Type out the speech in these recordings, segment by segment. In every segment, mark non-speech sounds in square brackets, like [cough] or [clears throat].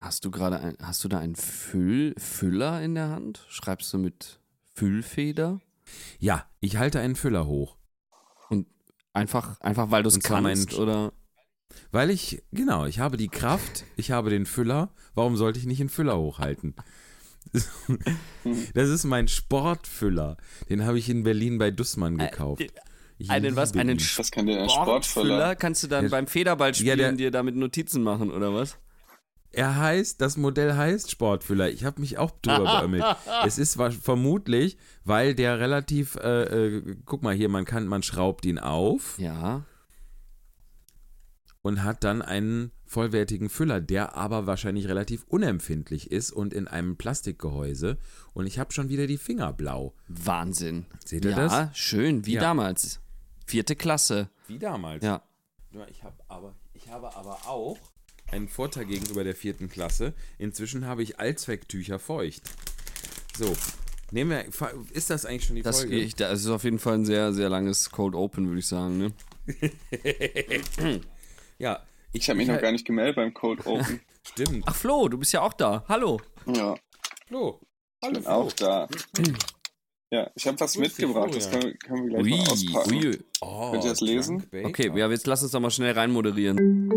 Hast du gerade ein, hast du da einen Füll, Füller in der Hand? Schreibst du mit Füllfeder? Ja, ich halte einen Füller hoch. Und einfach, einfach weil du es kannst, oder? Weil ich, genau, ich habe die Kraft, ich habe den Füller. Warum sollte ich nicht einen Füller hochhalten? Das ist mein Sportfüller. Den habe ich in Berlin bei Dussmann gekauft. Ich Einen was? Einen Sportfüller? Sportfüller? Kannst du dann Ja. beim Federballspielen Ja, der- dir damit Notizen machen, oder was? Er heißt, das Modell heißt Sportfüller. Ich habe mich auch drüber [laughs] beömmelt. Es ist vermutlich, weil der relativ, äh, äh, guck mal hier, man kann, man schraubt ihn auf Ja. und hat dann einen vollwertigen Füller, der aber wahrscheinlich relativ unempfindlich ist und in einem Plastikgehäuse. Und ich habe schon wieder die Finger blau. Wahnsinn. Seht ihr ja, das? schön, wie Ja. damals. Vierte Klasse. Wie damals. Ja. Ja, Ich habe aber, ich habe aber auch einen Vorteil gegenüber der vierten Klasse. Inzwischen habe ich Allzwecktücher feucht. So, nehmen wir, ist das eigentlich schon die Das, Folge? ich, das ist auf jeden Fall ein sehr, sehr langes Cold Open, würde ich sagen. Ne? [laughs] ja, Ich habe mich noch gar nicht gemeldet beim Code Open. [laughs] Stimmt. Ach Flo, du bist ja auch da. Hallo. Ja, Flo. ich Hallo bin Flo. auch da. [clears throat] Ja, ich habe was mitgebracht, das können, können wir gleich mal auspacken. ui. Oh, Könnt ihr das lesen? Baker. Okay, ja, jetzt lass uns doch mal schnell reinmoderieren.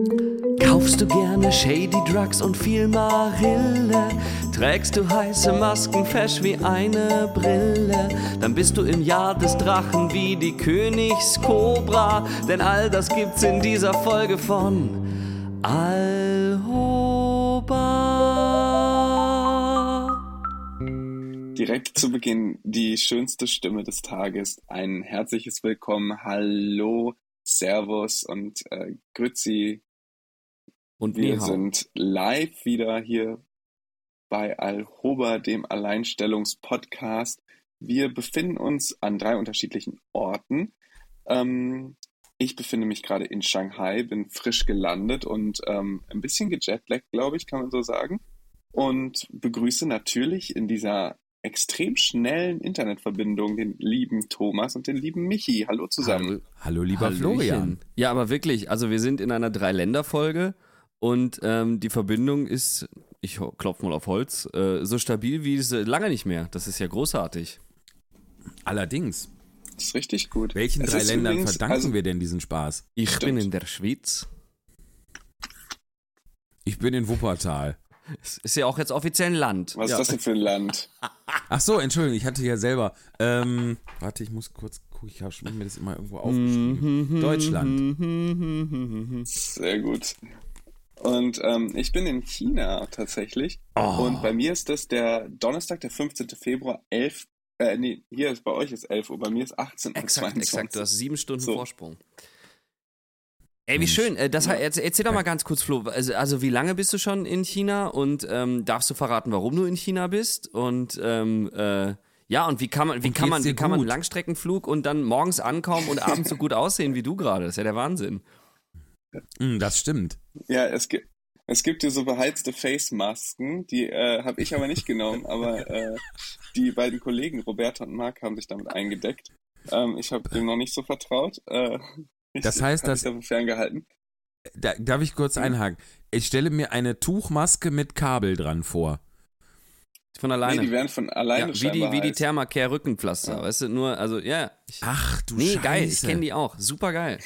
Kaufst du gerne Shady Drugs und viel Marille? Trägst du heiße Masken fesch wie eine Brille? Dann bist du im Jahr des Drachen wie die Königskobra. Denn all das gibt's in dieser Folge von Alhoba. Direkt zu Beginn die schönste Stimme des Tages. Ein herzliches Willkommen, Hallo, Servus und äh, Grüezi. Und Wir Nihau. sind live wieder hier bei Alhoba, dem Alleinstellungspodcast. Wir befinden uns an drei unterschiedlichen Orten. Ähm, ich befinde mich gerade in Shanghai, bin frisch gelandet und ähm, ein bisschen gejetlaggt, glaube ich, kann man so sagen. Und begrüße natürlich in dieser extrem schnellen Internetverbindung den lieben Thomas und den lieben Michi. Hallo zusammen. Hallo, hallo lieber Hallöchen. Florian. Ja, aber wirklich, also wir sind in einer Drei-Länder-Folge und ähm, die Verbindung ist, ich ho- klopf mal auf Holz, äh, so stabil wie es äh, lange nicht mehr. Das ist ja großartig. Allerdings, Das ist richtig gut. welchen Es drei Ländern übrigens- verdanken also- wir denn diesen Spaß? Ich Stimmt. bin in der Schweiz. Ich bin in Wuppertal. Es ist ja auch jetzt offiziell ein Land. Was ja. ist das denn für ein Land? Ach so, Entschuldigung, ich hatte ja selber. Ähm, warte, ich muss kurz gucken. Ich habe mir das immer irgendwo aufgeschrieben. Deutschland. Sehr gut. Und ähm, ich bin in China tatsächlich. Oh. Und bei mir ist das der Donnerstag, der 15. Februar, 11. Äh, nee, hier ist bei euch ist 11 Uhr, bei mir ist 18 Uhr. Exakt, 22. exakt. Du hast sieben Stunden So. Vorsprung. Ey, wie schön. Äh, Das, erzähl, doch mal ganz kurz, Flo. Also, also wie lange bist du schon in China und ähm, darfst du verraten, warum du in China bist? Und ähm, äh, ja, und wie kann man, wie Und kann man, wie kann man einen? Langstreckenflug und dann morgens ankommen und abends so gut aussehen wie du gerade? Das ist ja der Wahnsinn. Hm, das stimmt. Ja, es gibt. Es gibt hier so beheizte Face-Masken, die äh, habe ich aber nicht genommen, [laughs] aber äh, die beiden Kollegen, Roberta und Marc, haben sich damit eingedeckt. Ähm, ich habe dem noch nicht so vertraut. Äh, ich Das heißt, dass- ferngehalten. Da, darf ich kurz einhaken? Ich stelle mir eine Tuchmaske mit Kabel dran vor. Von Nee, alleine. die werden von ja, alleine wie die, wie die. Thermacare Rückenpflaster. Weißt du, nur, also, ja. Ich, Ach du nee, Scheiße. geil. Ich kenne die auch. Super geil.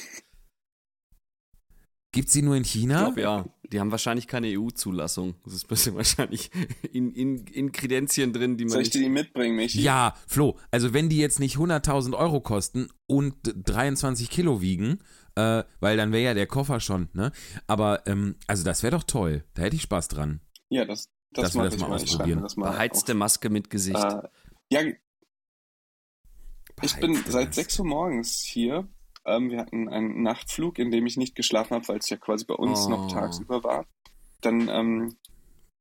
Gibt's die nur in Ich China? glaube, ja. Die haben wahrscheinlich keine EU-Zulassung. Das ist ein bisschen [laughs] wahrscheinlich in, in, in Kredenzien drin, die man Soll ich nicht dir die mitbringen, Michi? Ja, Flo, also wenn die jetzt nicht 100.000 Euro kosten und 23 Kilo wiegen, äh, weil dann wäre ja der Koffer schon, ne? Aber, ähm, also das wäre doch toll. Da hätte ich Spaß dran. Ja, das, das Dass wir das ich mal. Ich ausprobieren. mir das mal Beheizte Maske mit Gesicht. auf. Äh, ja, ich bin Beheizte seit Maske. 6 Uhr morgens hier. Ähm, wir hatten einen Nachtflug, in dem ich nicht geschlafen habe, weil es ja quasi bei uns Oh. noch tagsüber war. Dann ähm,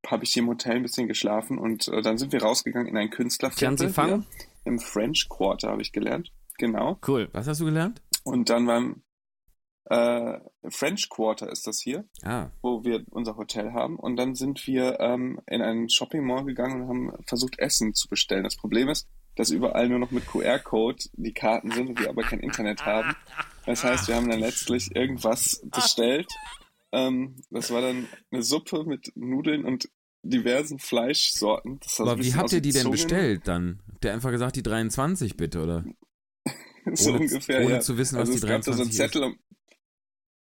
habe ich hier im Hotel ein bisschen geschlafen und äh, dann sind wir rausgegangen in ein Künstlerviertel. Hier. Im French Quarter habe ich gelernt. Genau. Cool. Was hast du gelernt? Und dann beim äh, French Quarter ist das hier. Ah, wo wir unser Hotel haben. Und dann sind wir ähm, in einen Shopping Mall gegangen und haben versucht, Essen zu bestellen. Das Problem ist, dass überall nur noch mit QR-Code die Karten sind und wir aber kein Internet haben. Das heißt, wir haben dann letztlich irgendwas bestellt Ähm, das war dann eine Suppe mit Nudeln und diversen Fleischsorten. Aber wie habt ihr die denn bestellt dann? Habt ihr einfach gesagt, die 23 bitte, oder? [laughs] so Ohne- ungefähr, ohne ja. zu wissen, was also die es gab da so einen 23. Zettel, und-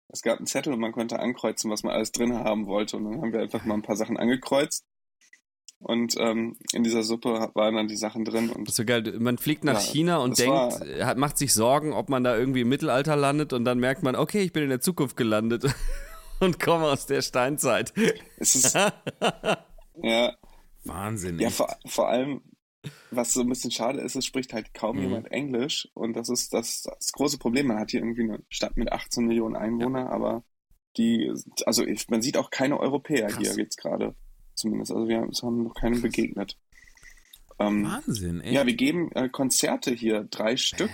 es gab einen Zettel und man konnte ankreuzen, was man alles drin haben wollte. Und dann haben wir einfach mal ein paar Sachen angekreuzt. Und ähm, in dieser Suppe waren dann die Sachen drin. Und Das ist so geil. Man fliegt nach Ja, China und denkt, war- äh, hat, macht sich Sorgen, ob man da irgendwie im Mittelalter landet und dann merkt man, okay, ich bin in der Zukunft gelandet [laughs] und komme aus der Steinzeit. es ist, [laughs] ja, Wahnsinn. ja vor, vor allem, was so ein bisschen schade ist, es spricht halt kaum Mhm. jemand Englisch. Und das ist das, das große Problem. Man hat hier irgendwie eine Stadt mit 18 Millionen Einwohnern, aber die, also ich, man sieht auch keine Europäer Krass. hier jetzt gerade. Zumindest. Also wir haben, es haben noch keinem begegnet. Ähm, Wahnsinn, echt. Ja, wir geben äh, Konzerte hier, drei Stück,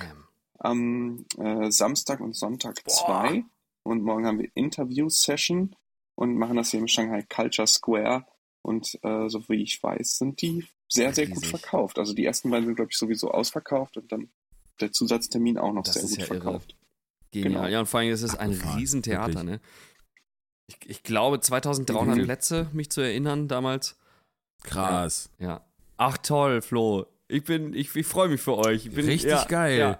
am äh, Samstag und Sonntag zwei. Und morgen haben wir Interview-Session und machen das hier im Shanghai Culture Square. Und äh, so wie ich weiß, sind die sehr, sehr gut verkauft. Also die ersten beiden sind, glaube ich, sowieso ausverkauft und dann der Zusatztermin auch noch Das sehr ist gut ja irre. verkauft. Genial. Genau. Ja, und vor allem, es ist ein Abgefahren, Riesentheater, wirklich. ne? Ich, ich glaube, 2300 Mhm. Plätze, mich zu erinnern damals. Krass. Ja. Ach toll, Flo. Ich bin, ich, ich freue mich für euch. Ich bin, Richtig ja, geil. Ja.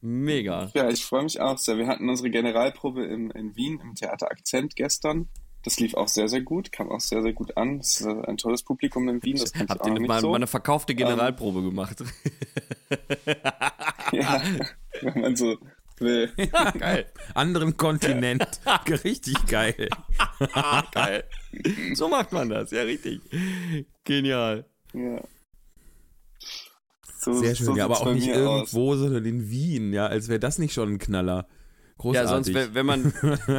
Mega. Ja, ich freue mich auch sehr. Wir hatten unsere Generalprobe in, in Wien im Theater Akzent gestern. Das lief auch sehr, sehr gut, kam auch sehr, sehr gut an. Es ist ein tolles Publikum in Wien, das Habt ihr mal, so. mal eine verkaufte Generalprobe gemacht? [laughs] Ja, [laughs] wenn man so will. [laughs] geil. Anderen Kontinent. [laughs] Richtig geil. [laughs] Geil. So macht man das, ja, richtig. Genial. Ja. So, Sehr schön. so ja, aber auch nicht irgendwo, sondern in Wien, ja, als wäre das nicht schon ein Knaller. Großartig. Ja, sonst, wenn, wenn man,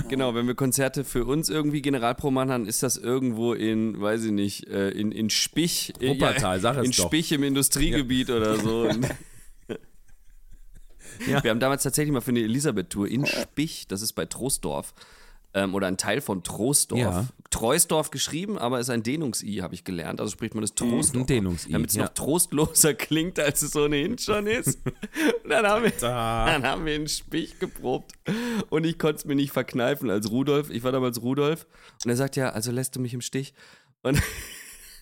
genau, wenn wir Konzerte für uns irgendwie Generalprobe machen, dann ist das irgendwo in, weiß ich nicht, äh, in, in Spich. Wuppertal, sag es In doch. Spich im Industriegebiet oder so. Ja. Wir haben damals tatsächlich mal für eine Elisabeth-Tour in Spich, das ist bei Troisdorf, ähm, oder ein Teil von Troisdorf. Ja. Treusdorf geschrieben, aber ist ein Dehnungs-I, habe ich gelernt. Also spricht man das Troisdorf. ein Dehnungs-I, Damit es ja. noch trostloser klingt, als es ohnehin schon ist. [laughs] Dann haben wir, Da. dann haben wir in Spich geprobt und ich konnte es mir nicht verkneifen als Rudolf. Ich war damals Rudolf und er sagt ja, also lässt du mich im Stich. Und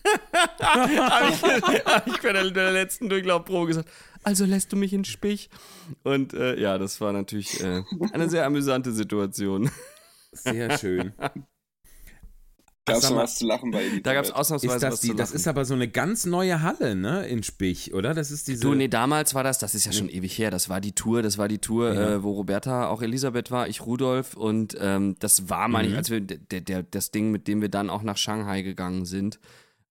[laughs] habe ich, hab ich bei der, der letzten Durchlaufprobe gesagt, also lässt du mich in Spich. Und äh, ja, das war natürlich äh, eine sehr amüsante Situation. Sehr schön. Gab es was zu lachen bei Elisabeth? Da gab es ausnahmsweise Ist das, was die, zu das lachen. ist aber so eine ganz neue Halle, ne, in Spich, oder? Das ist diese. Du, nee, damals war das, das ist ja schon ewig her, das war die Tour, das war die Tour, Ja. äh, wo Roberta auch Elisabeth war, ich Rudolf und ähm, das war, meine ich, Mhm. als wir, der, der, das Ding, mit dem wir dann auch nach Shanghai gegangen sind,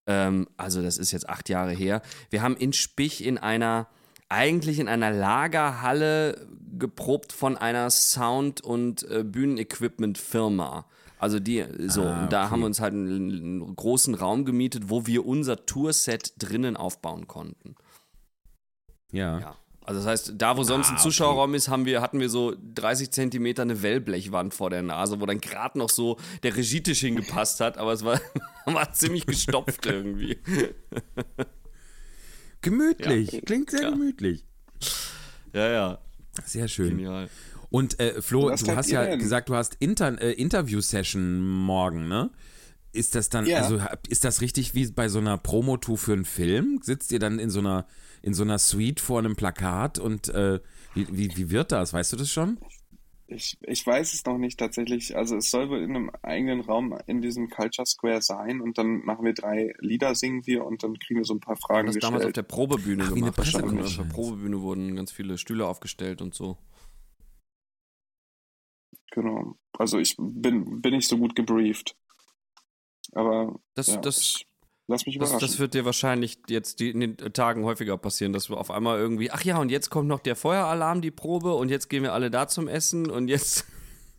ähm, also das ist jetzt acht Jahre her, wir haben in Spich in einer, eigentlich in einer Lagerhalle geprobt von einer Sound- und äh, Bühnenequipment-Firma. Also die, so, Ah, und da okay. haben wir uns halt einen, einen großen Raum gemietet, wo wir unser Tourset drinnen aufbauen konnten. ja. Ja. Also das heißt, da wo sonst ein Ah, Zuschauerraum ist, haben wir, hatten wir so 30 Zentimeter eine Wellblechwand vor der Nase, wo dann gerade noch so der Regietisch hingepasst hat, aber es war, [laughs] war ziemlich gestopft [laughs] irgendwie. Gemütlich. Ja. Klingt sehr Ja. gemütlich. Ja, ja, Sehr schön. genial. Und äh, Flo, Was du hast ja denn? gesagt, du hast Inter äh, Interview-Session morgen, ne? Ist das dann, Ja. also ist das richtig wie bei so einer Promotour für einen Film? Sitzt ihr dann in so einer, in so einer Suite vor einem Plakat und äh, wie, wie, wie wird das? Weißt du das schon? Ich, ich weiß es noch nicht tatsächlich. Also es soll wohl in einem eigenen Raum in diesem Culture Square sein und dann machen wir drei Lieder, singen wir und dann kriegen wir so ein paar Fragen Das damals auf gestellt. der Probebühne Ach, wie eine gemacht. Auf der. Probebühne wurden ganz viele Stühle aufgestellt und so. Genau. Also ich bin, bin nicht so gut gebrieft. Aber Das, ja, das, ich lass mich das, überraschen. das wird dir wahrscheinlich jetzt die, in den Tagen häufiger passieren, dass wir auf einmal irgendwie, ach ja, und jetzt kommt noch der Feueralarm, die Probe, und jetzt gehen wir alle da zum Essen und jetzt,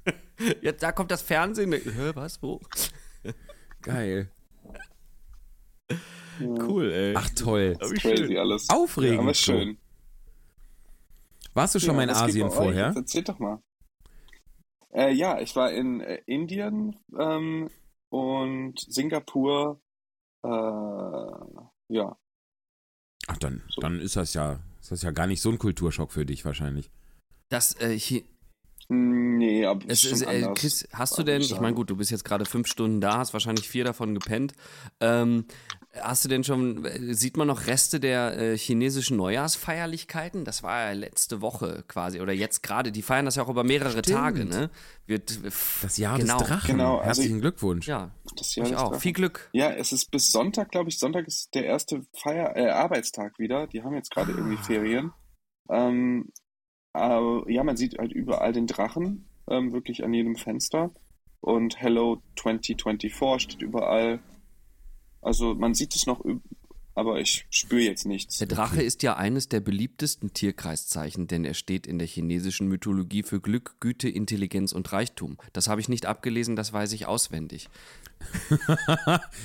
[laughs] jetzt da kommt das Fernsehen. Hä, was, wo? [laughs] Geil. ja, Cool, ey. Ach toll. wie crazy schön. alles. Aufregend, Ja, aber schön. Warst du schon Ja, mal in Asien vorher? Jetzt Erzähl doch mal. Äh, ja, ich war in äh, Indien ähm, und Singapur. Äh, ja, Ach, dann, So. dann ist das ja, ist das ja gar nicht so ein Kulturschock für dich wahrscheinlich. Das, äh, Nee, aber Es ist äh. Chris, hast du denn, ich ich meine, gut, du bist jetzt gerade fünf Stunden da, hast wahrscheinlich vier davon gepennt. Ähm, hast du denn schon, äh, sieht man noch Reste der äh, chinesischen Neujahrsfeierlichkeiten? Das war ja letzte Woche quasi oder jetzt gerade. Die feiern das ja auch über mehrere Stimmt. Tage, ne? Wird, Das Jahr genau. des Drachen. Genau, also Herzlichen Glückwunsch. Ja, Das Jahr ich auch. Drachen. Viel Glück. Ja, es ist bis Sonntag, glaube ich. Sonntag ist der erste Feier äh, Arbeitstag wieder. Die haben jetzt gerade Ah. irgendwie Ferien. Ähm, aber, ja, man sieht halt überall den Drachen, ähm, wirklich an jedem Fenster. Und Hello 2024 steht überall. Also man sieht es noch, aber ich spüre jetzt nichts. Der Drache ist ja eines der beliebtesten Tierkreiszeichen, denn er steht in der chinesischen Mythologie für Glück, Güte, Intelligenz und Reichtum. Das habe ich nicht abgelesen, das weiß ich auswendig. [laughs]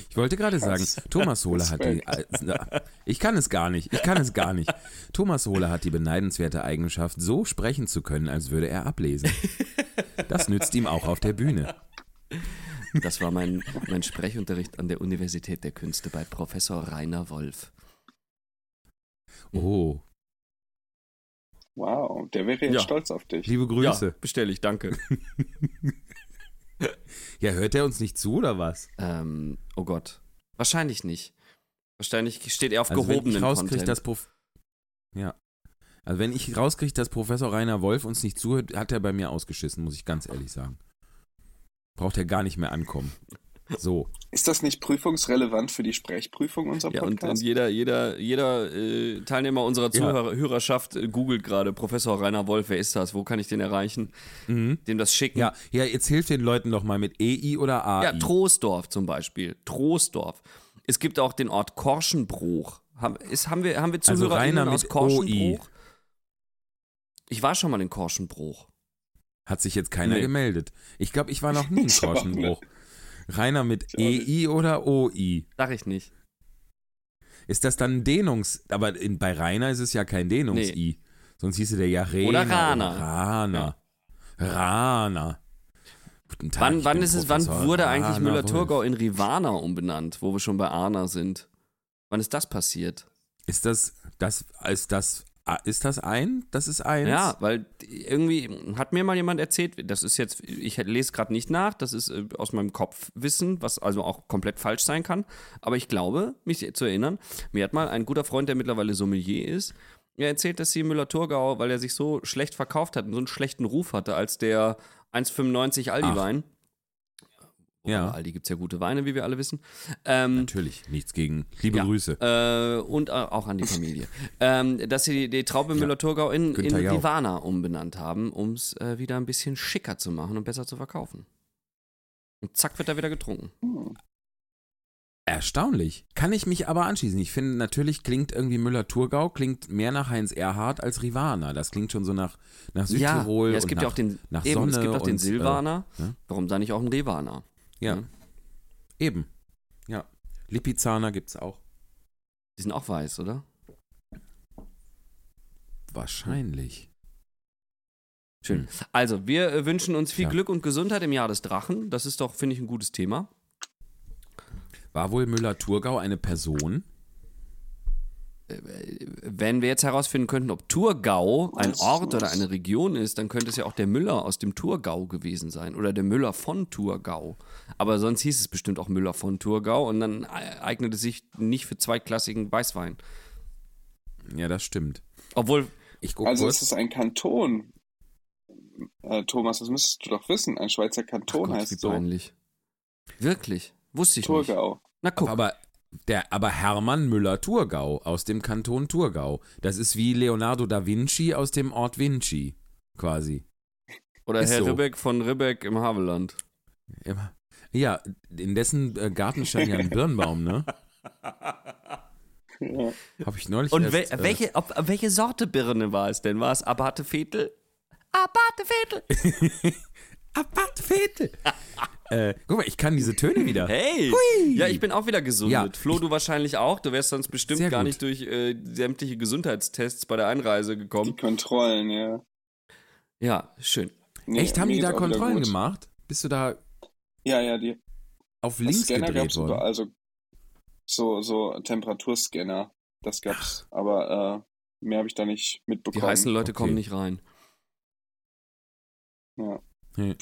Ich wollte gerade sagen. Thomas Hohle hat die. Äh, ich kann es gar nicht. Ich kann es gar nicht. Thomas Hohle hat die beneidenswerte Eigenschaft, so sprechen zu können, als würde er ablesen. Das nützt ihm auch auf der Bühne. Das war mein, mein Sprechunterricht an der Universität der Künste bei Professor Rainer Wolf. Oh, Wow, der wäre jetzt Ja. stolz auf dich. liebe Grüße. Ja, bestelle ich, danke. [laughs] Ja, hört er uns nicht zu oder was? ähm, oh Gott. Wahrscheinlich nicht. Wahrscheinlich steht er auf Also wenn gehobenen ich rauskriege, Content. dass Prof ja. Also wenn ich rauskriege, dass Professor Rainer Wolf uns nicht zuhört, hat er bei mir ausgeschissen, muss ich ganz ehrlich sagen. Braucht er gar nicht mehr ankommen. So. Ist das nicht prüfungsrelevant für die Sprechprüfung unserer ja, und, und Podcast? jeder, jeder, jeder äh, Teilnehmer unserer Ja. Zuhörerschaft äh, googelt gerade Professor Rainer Wolf, wer ist das? Wo kann ich den erreichen? Mhm. Dem das schicken? Ja, ja, jetzt hilft den Leuten doch mal mit EI oder AI. Ja, Troisdorf zum Beispiel. Troisdorf. Es gibt auch den Ort Korschenbruch. Haben, ist, haben wir, haben wir Also ZuhörerInnen Rainer aus mit Korschenbruch? Ich war schon mal in Korschenbruch. Hat sich jetzt keiner Nee. gemeldet. Ich glaube, ich war noch nie auch [laughs] Korschenbruch. Rainer mit. EI oder OI? Sag ich nicht. Ist das dann ein Dehnungs... Aber in, bei Rainer ist es ja kein Dehnungs-I. Sonst hieße der ja Rena Oder Rana. Rana. Rana. Guten Tag, Wann, wann ist es, wann wurde eigentlich Rana Müller-Thurgau Wolf. in Rivana umbenannt, wo wir schon bei Arna sind? Wann ist das passiert? Ist das, das, ist das, ist das ein? Das ist eins? Ja, weil irgendwie hat mir mal jemand erzählt, das ist jetzt, ich lese gerade nicht nach, das ist äh, aus meinem Kopfwissen, was also auch komplett falsch sein kann, aber ich glaube, mich zu erinnern, mir hat mal ein guter Freund, der mittlerweile Sommelier ist, er erzählt, dass sie Müller-Thurgau, weil er sich so schlecht verkauft hat und so einen schlechten Ruf hatte als der 1,95 Aldi-Wein. Ja. Bei Aldi gibt es ja gute Weine, wie wir alle wissen. Ähm, Natürlich, nichts gegen. Liebe Ja. Grüße. äh, und äh, auch an die Familie. [laughs] ähm, dass sie die, die Traube Müller-Thurgau in, in Günther Jauch. Rivana umbenannt haben, um es äh, wieder ein bisschen schicker zu machen und besser zu verkaufen. Und zack wird er wieder getrunken. Erstaunlich. Kann ich mich aber anschließen. Ich finde, natürlich klingt irgendwie Müller-Thurgau, klingt mehr nach Heinz Erhardt als Rivana. Das klingt schon so nach, nach Südtirol. ja, ja, es gibt nach, ja auch den, nach eben, es gibt auch den äh, Silvaner. ne? Warum da nicht auch ein Rivana? Ja, Ja. eben. Ja. Lipizzaner gibt es auch. Die sind auch weiß, oder? Wahrscheinlich. Schön. Hm. Also, wir äh, wünschen uns viel Ja. Glück und Gesundheit im Jahr des Drachen. Das ist doch, finde ich, ein gutes Thema. War wohl Müller-Thurgau eine Person? Wenn wir jetzt herausfinden könnten, ob Thurgau ein? Ort oder eine Region ist, dann könnte es ja auch der Müller aus dem Thurgau gewesen sein oder der Müller von Thurgau. Aber sonst hieß es bestimmt auch Müller von Thurgau und dann e- eignet es sich nicht für zweitklassigen Weißwein. Ja, das stimmt. Obwohl, Ich gucke Also kurz. es ist ein Kanton. Äh, Thomas, das müsstest du doch wissen. Ein Schweizer ach Kanton Gott, wie heißt so. peinlich. Wirklich? Wusste ich nicht. Thurgau. Na guck, aber, der, aber Hermann Müller-Thurgau aus dem Kanton Thurgau. Das ist wie Leonardo da Vinci aus dem Ort Vinci, quasi. oder ist Herr so. Ribbeck von Ribbeck im Havelland. Ja, Ja, in dessen äh, Garten stand ja ein [laughs] Birnbaum, ne? Ja. Habe ich neulich Und erst, wel- äh, welche, ob, welche Sorte Birne war es denn? War es Abate Vetel? Abate Vetel! [laughs] Abart Vettel. [laughs] äh, guck mal, ich kann diese Töne wieder. Hey! Ja, ich bin auch wieder gesundet. Ja, Flo, du wahrscheinlich auch. Du wärst sonst bestimmt gar nicht durch äh, sämtliche Gesundheitstests bei der Einreise Die gekommen. Kontrollen, ja. Ja, schön. Nee, Echt, haben die da Kontrollen gemacht? Bist du da Ja, ja, die auf das links Scanner gedreht worden? also so, so Temperaturscanner. Das gab's, aber äh, mehr habe ich da nicht Die mitbekommen. heißen Leute okay. kommen nicht rein. Ja. Nee.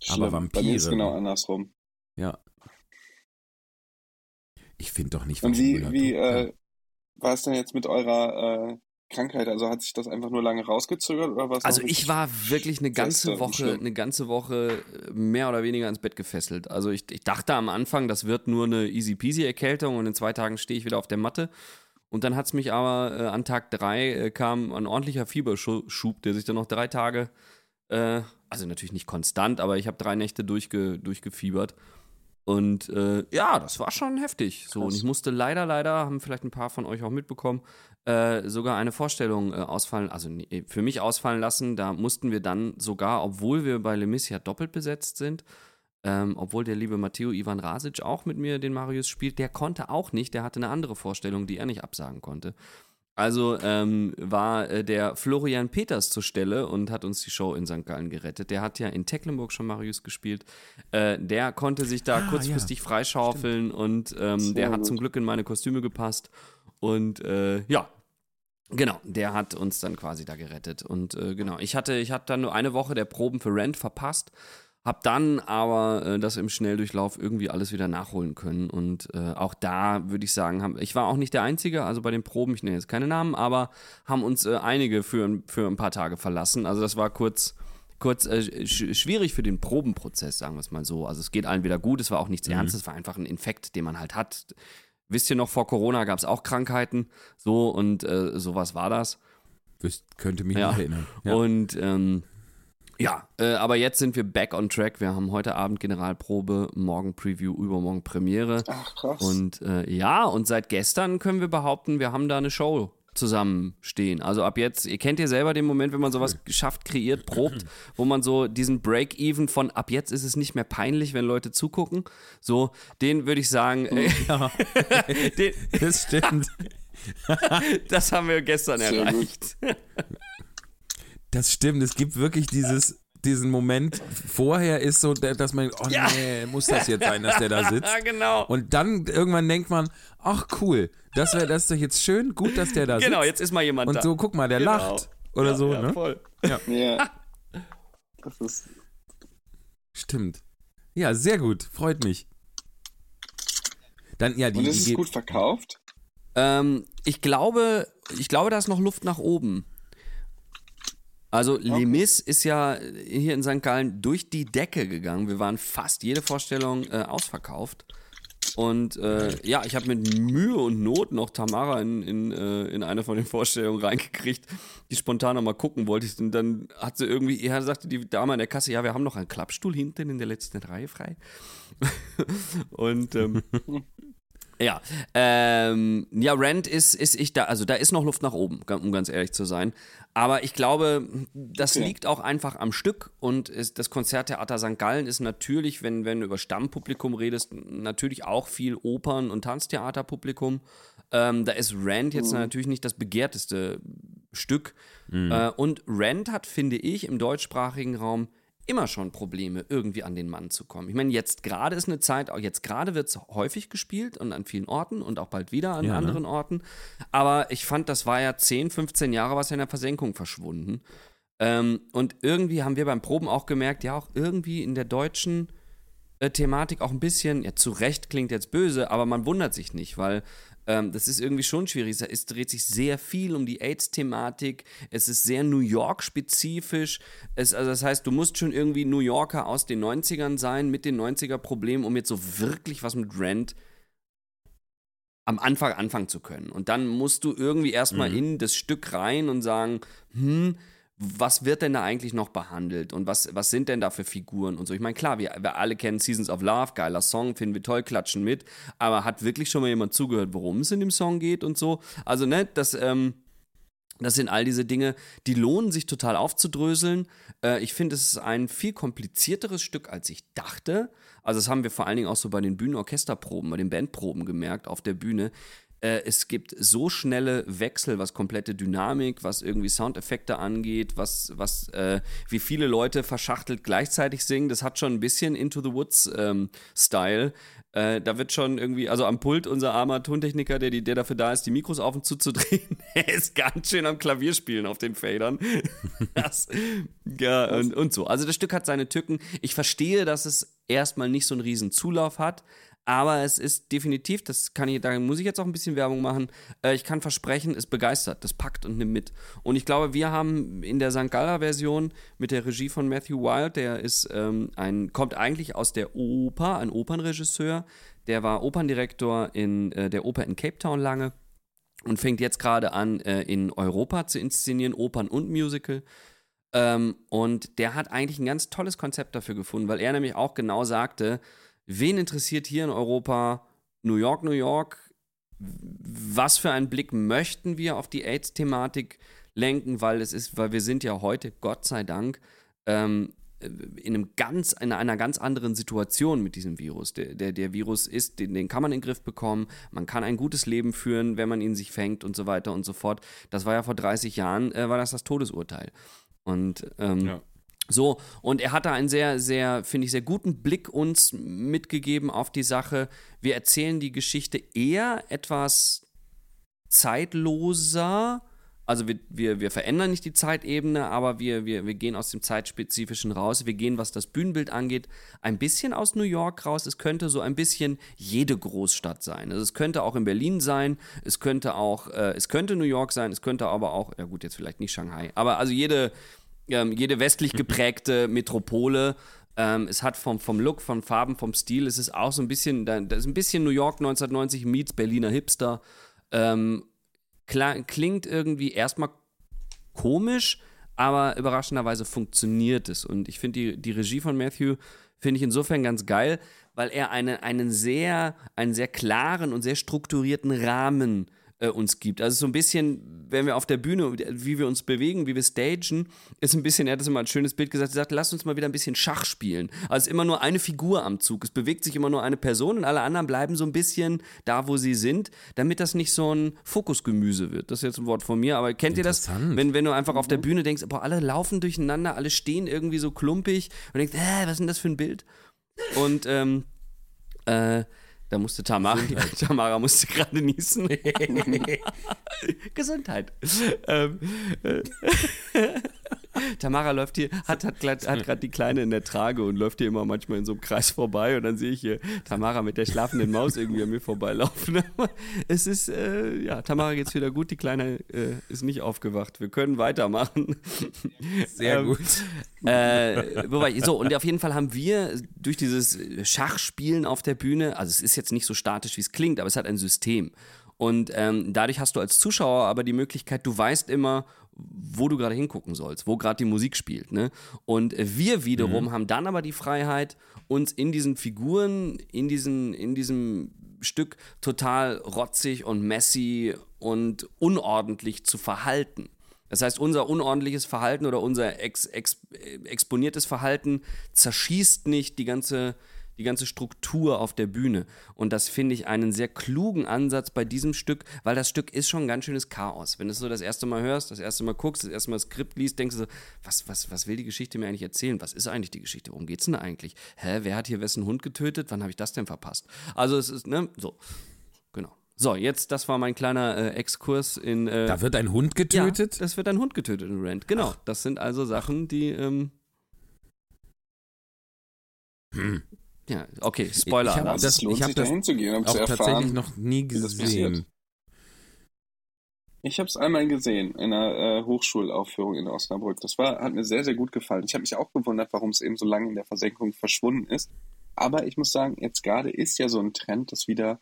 Schlimm. Aber Bei mir ist Vampire, genau andersrum. Ja. Ich finde doch nicht, Und warum wie, wie äh, war es denn jetzt mit eurer äh, Krankheit? Also hat sich das einfach nur lange rausgezögert oder was? Also ich war wirklich eine ganze und Woche, eine ganze Woche äh, mehr oder weniger ins Bett gefesselt. Also ich, ich dachte am Anfang, das wird nur eine easy peasy Erkältung und in zwei Tagen stehe ich wieder auf der Matte. Und dann hat es mich aber äh, an Tag drei äh, kam ein ordentlicher Fieberschub, der sich dann noch drei Tage, äh, also natürlich nicht konstant, aber ich habe drei Nächte durchge, durchgefiebert. Und äh, ja, das war schon heftig. So, und ich musste leider, leider, haben vielleicht ein paar von euch auch mitbekommen, äh, sogar eine Vorstellung äh, ausfallen, also nee, für mich ausfallen lassen. Da mussten wir dann sogar, obwohl wir bei Lemis ja doppelt besetzt sind, ähm, obwohl der liebe Matteo Ivan Rasic auch mit mir den Marius spielt, der konnte auch nicht, der hatte eine andere Vorstellung, die er nicht absagen konnte. Also ähm, war äh, der Florian Peters zur Stelle und hat uns die Show in St. Gallen gerettet. Der hat ja in Tecklenburg schon Marius gespielt. Äh, der konnte sich da Ah, kurzfristig freischaufeln und ähm, der hat gut. zum Glück in meine Kostüme gepasst. Und äh, ja, genau, der hat uns dann quasi da gerettet. Und äh, genau, ich hatte, ich hatte dann nur eine Woche der Proben für Rent verpasst. Hab dann aber äh, das im Schnelldurchlauf irgendwie alles wieder nachholen können. Und äh, auch da würde ich sagen, haben, ich war auch nicht der Einzige, also bei den Proben, ich nenne jetzt keine Namen, aber haben uns äh, einige für, ein- für ein paar Tage verlassen. Also das war kurz, kurz äh, sch schwierig für den Probenprozess, sagen wir es mal so. Also es geht allen wieder gut, es war auch nichts Ernstes, es war einfach ein Infekt, den man halt hat. Wisst ihr noch, vor Corona gab es auch Krankheiten, so und äh, sowas war das. Wüs- könnte mich Ja. nicht erinnern. Ja. Und ähm, ja, äh, aber jetzt sind wir back on track. Wir haben heute Abend Generalprobe, morgen Preview, übermorgen Premiere. Ach, krass. Und äh, ja, und seit gestern können wir behaupten, wir haben da eine Show zusammenstehen. Also ab jetzt, ihr kennt ja selber den Moment, wenn man sowas schafft, kreiert, probt, wo man so diesen Break-Even von ab jetzt ist es nicht mehr peinlich, wenn Leute zugucken. So, den würde ich sagen, äh, Ja, [laughs] den, das stimmt. [laughs] das haben wir gestern Sehr gut. Das stimmt. Es gibt wirklich dieses, diesen Moment. Vorher ist so, dass man, oh Ja. nee, muss das jetzt sein, dass der da sitzt? Ja, [laughs] genau. Und dann irgendwann denkt man, ach cool, das wäre das ist doch jetzt schön, gut, dass der da Genau, sitzt. jetzt ist mal jemand Und da. so, guck mal, der Genau. lacht. Oder Ja, so, ja, ne? Voll. Ja. [laughs] Das ist Stimmt. Ja, sehr gut. Freut mich. Dann, ja, die, Und ist die es gut verkauft? Ähm, ich glaube, ich glaube, da ist noch Luft nach oben. Also Mis ist ja hier in St. Gallen durch die Decke gegangen. Wir waren fast jede Vorstellung äh, ausverkauft. Und äh, ja, ich habe mit Mühe und Not noch Tamara in, in, äh, in eine von den Vorstellungen reingekriegt, die spontan noch mal gucken wollte. Und dann hat sie irgendwie, ja, sagte die Dame an der Kasse, ja, wir haben noch einen Klappstuhl hinten in der letzten Reihe frei. [laughs] und ähm, [laughs] ja, ähm, ja, Rent ist, ist ich da, also da ist noch Luft nach oben, um ganz ehrlich zu sein. Aber ich glaube, das Okay. liegt auch einfach am Stück und ist, das Konzerttheater St. Gallen ist natürlich, wenn, wenn du über Stammpublikum redest, natürlich auch viel Opern- und Tanztheaterpublikum. Ähm, da ist Rent jetzt natürlich nicht das begehrteste Stück. Äh, und Rent hat, finde ich, im deutschsprachigen Raum immer schon Probleme, irgendwie an den Mann zu kommen. Ich meine, jetzt gerade ist eine Zeit, auch jetzt gerade wird es häufig gespielt und an vielen Orten und auch bald wieder an Ja, ne? anderen Orten. Aber ich fand, das war ja 10, 15 Jahre was in der Versenkung verschwunden. Ähm, und irgendwie haben wir beim Proben auch gemerkt, ja, auch irgendwie in der deutschen äh, Thematik auch ein bisschen, ja, zu Recht klingt jetzt böse, aber man wundert sich nicht, weil ähm, das ist irgendwie schon schwierig. Es- dreht sich sehr viel um die AIDS-Thematik. Es ist sehr New York-spezifisch. Also das heißt, du musst schon irgendwie New Yorker aus den 90ern sein, mit den 90er-Problemen, um jetzt so wirklich was mit Rent am Anfang anfangen zu können. Und dann musst du irgendwie erstmal Mhm. in das Stück rein und sagen, hm, was wird denn da eigentlich noch behandelt und was, was sind denn da für Figuren und so. Ich meine, klar, wir, wir alle kennen Seasons of Love, geiler Song, finden wir toll, klatschen mit, aber hat wirklich schon mal jemand zugehört, worum es in dem Song geht und so. Also, ne, das, ähm, das sind all diese Dinge, die lohnen sich total aufzudröseln. Äh, ich finde, es ist ein viel komplizierteres Stück, als ich dachte. Also, das haben wir vor allen Dingen auch so bei den Bühnenorchesterproben, bei den Bandproben gemerkt auf der Bühne. Äh, es gibt so schnelle Wechsel, was komplette Dynamik, was irgendwie Soundeffekte angeht, was, was äh, wie viele Leute verschachtelt gleichzeitig singen. Das hat schon ein bisschen Into the Woods ähm. Äh, da wird schon irgendwie, also am Pult unser armer Tontechniker, der, der dafür da ist, die Mikros auf und zuzudrehen, [laughs] er ist ganz schön am Klavierspielen auf den Fadern. [laughs] das, ja, und, und so. Also das Stück hat seine Tücken. Ich verstehe, dass es erstmal nicht so einen riesen Zulauf hat, aber es ist definitiv, das kann ich, da muss ich jetzt auch ein bisschen Werbung machen. Äh, ich kann versprechen, es begeistert, das packt und nimmt mit. Und ich glaube, wir haben in der St. Galler-Version mit der Regie von Matthew Wild, der ist ähm, ein, kommt eigentlich aus der Oper, ein Opernregisseur. Der war Operndirektor in äh, der Oper in Cape Town lange und fängt jetzt gerade an, äh, in Europa zu inszenieren, Opern und Musical. Ähm, und der hat eigentlich ein ganz tolles Konzept dafür gefunden, weil er nämlich auch genau sagte, Wen interessiert hier in Europa New York, New York? Was für einen Blick möchten wir auf die AIDS-Thematik lenken? Weil es ist, weil wir sind ja heute, Gott sei Dank, ähm, in, einem ganz, in einer ganz anderen Situation mit diesem Virus. Der, der, der Virus ist, den, den, kann man in den Griff bekommen, man kann ein gutes Leben führen, wenn man ihn sich fängt und so weiter und so fort. Das war ja vor 30 Jahren, äh, war das das Todesurteil. Und ähm, ja. So, und er hat da einen sehr, sehr, finde ich, sehr guten Blick uns mitgegeben auf die Sache. Wir erzählen die Geschichte eher etwas zeitloser. Also wir, wir, wir verändern nicht die Zeitebene, aber wir, wir, wir gehen aus dem Zeitspezifischen raus. Wir gehen, was das Bühnenbild angeht, ein bisschen aus New York raus. Es könnte so ein bisschen jede Großstadt sein. Also es könnte auch in Berlin sein, es könnte auch, äh, es könnte New York sein, es könnte aber auch, ja gut, jetzt vielleicht nicht Shanghai, aber also jede, ähm, jede westlich geprägte Metropole. Ähm, es hat vom, vom Look, von Farben, vom Stil, es ist auch so ein bisschen, das ist ein bisschen New York 1990 meets Berliner Hipster. Ähm, klingt irgendwie erstmal komisch, aber überraschenderweise funktioniert es. Und ich finde die, die Regie von Matthew finde ich insofern ganz geil, weil er eine, einen, sehr, einen sehr klaren und sehr strukturierten Rahmen äh, äh, uns gibt. Also so ein bisschen, wenn wir auf der Bühne, wie wir uns bewegen, wie wir stagen, ist ein bisschen, er hat das immer ein schönes Bild gesagt, er sagt, lass uns mal wieder ein bisschen Schach spielen. Also immer nur eine Figur am Zug. Es bewegt sich immer nur eine Person und alle anderen bleiben so ein bisschen da, wo sie sind, damit das nicht so ein Fokusgemüse wird. Das ist jetzt ein Wort von mir, aber kennt ihr das? Wenn, wenn du einfach auf der Bühne denkst, boah, alle laufen durcheinander, alle stehen irgendwie so klumpig und denkst, äh, was ist denn das für ein Bild? Und ähm, äh, da musste Tamara, [laughs] Tamara musste gerade niesen. [laughs] [laughs] Gesundheit. Ähm, äh, Tamara läuft hier, hat, hat, hat gerade die Kleine in der Trage und läuft hier immer manchmal in so einem Kreis vorbei und dann sehe ich hier Tamara mit der schlafenden Maus irgendwie an mir vorbeilaufen. [laughs] es ist, äh, ja, Tamara geht's wieder gut, die Kleine äh, ist nicht aufgewacht. Wir können weitermachen. Sehr ähm, gut. Äh, wobei, so, und auf jeden Fall haben wir durch dieses Schachspielen auf der Bühne, also es ist jetzt nicht so statisch, wie es klingt, aber es hat ein System. Und ähm, dadurch hast du als Zuschauer aber die Möglichkeit, du weißt immer, wo du gerade hingucken sollst, wo gerade die Musik spielt. Ne? Und wir wiederum mhm. haben dann aber die Freiheit, uns in diesen Figuren, in, diesen, in diesem Stück total rotzig und messy und unordentlich zu verhalten. Das heißt, unser unordentliches Verhalten oder unser ex, ex, exponiertes Verhalten zerschießt nicht die ganze die ganze Struktur auf der Bühne. Und das finde ich einen sehr klugen Ansatz bei diesem Stück, weil das Stück ist schon ein ganz schönes Chaos. Wenn du es so das erste Mal hörst, das erste Mal guckst, das erste Mal das Skript liest, denkst du so, was, was, was will die Geschichte mir eigentlich erzählen? Was ist eigentlich die Geschichte? Worum geht es denn eigentlich? Hä, wer hat hier wessen Hund getötet? Wann habe ich das denn verpasst? Also es ist, ne, so. Genau. So, jetzt, das war mein kleiner äh, Exkurs in. Äh, da wird ein Hund getötet? Ja, das wird ein Hund getötet in Rent. Genau. Ach. Das sind also Sachen, die. Ähm, hm. Ja, okay, Spoiler. Ich habe das, ich hab das hinzugehen, um auch tatsächlich noch nie gesehen. Ich habe es einmal gesehen in einer äh, Hochschulaufführung in Osnabrück. Das war, hat mir sehr, sehr gut gefallen. Ich habe mich auch gewundert, warum es eben so lange in der Versenkung verschwunden ist. Aber ich muss sagen, jetzt gerade ist ja so ein Trend, dass wieder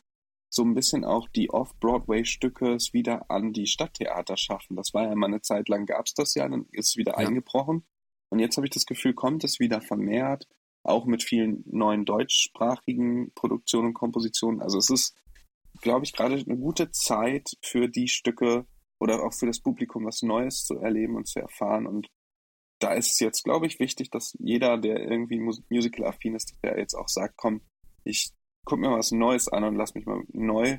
so ein bisschen auch die Off-Broadway-Stücke es wieder an die Stadttheater schaffen. Das war ja mal eine Zeit lang, gab es das ja, dann ist es wieder ja. eingebrochen. Und jetzt habe ich das Gefühl, kommt es wieder vermehrt auch mit vielen neuen deutschsprachigen Produktionen und Kompositionen. Also es ist, glaube ich, gerade eine gute Zeit für die Stücke oder auch für das Publikum was Neues zu erleben und zu erfahren. Und da ist es jetzt, glaube ich, wichtig, dass jeder, der irgendwie musical-affin ist, der jetzt auch sagt, komm, ich guck mir was Neues an und lass mich mal neu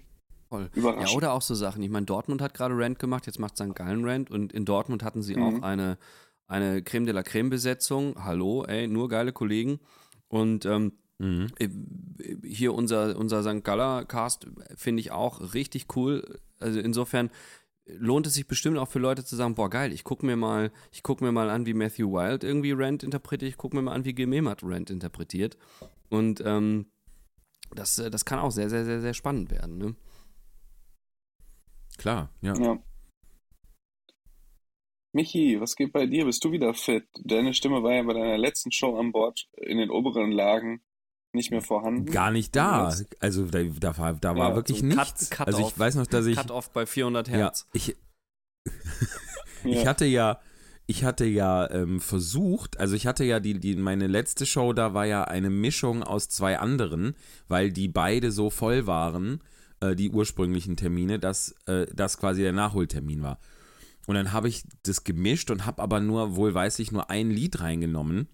Voll. Überraschend. Ja, oder auch so Sachen. Ich meine, Dortmund hat gerade Rant gemacht, jetzt macht St. Gallen Rant und in Dortmund hatten sie Mhm. auch eine, eine Creme de la Creme-Besetzung. Hallo, ey, nur geile Kollegen. Und ähm, Mhm. äh, hier unser, unser St. Galler Cast finde ich auch richtig cool. Also insofern lohnt es sich bestimmt auch für Leute zu sagen, boah geil, ich gucke mir mal, ich gucke mir mal an, wie Matthew Wild irgendwie Rant interpretiert, ich gucke mir mal an, wie Gememat Rant interpretiert. Und ähm, das, äh, das kann auch sehr, sehr, sehr, sehr spannend werden. Ne? Klar, ja. Ja. Michi, was geht bei dir? Bist du wieder fit? Deine Stimme war ja bei deiner letzten Show an Bord in den oberen Lagen nicht mehr vorhanden. Gar nicht da. Also da, da war, da war Ja, wirklich so ein Cut- nichts. Cut also ich off. weiß noch, dass ich Cut-off bei 400 ja, Hertz. ich, [laughs] Ja. ich hatte ja ich hatte ja ähm, versucht, also ich hatte ja die, die, meine letzte Show, da war ja eine Mischung aus zwei anderen, weil die beide so voll waren, äh, die ursprünglichen Termine, dass äh, das quasi der Nachholtermin war. Und dann habe ich das gemischt und habe aber nur, wohl weiß ich, nur ein Lied reingenommen.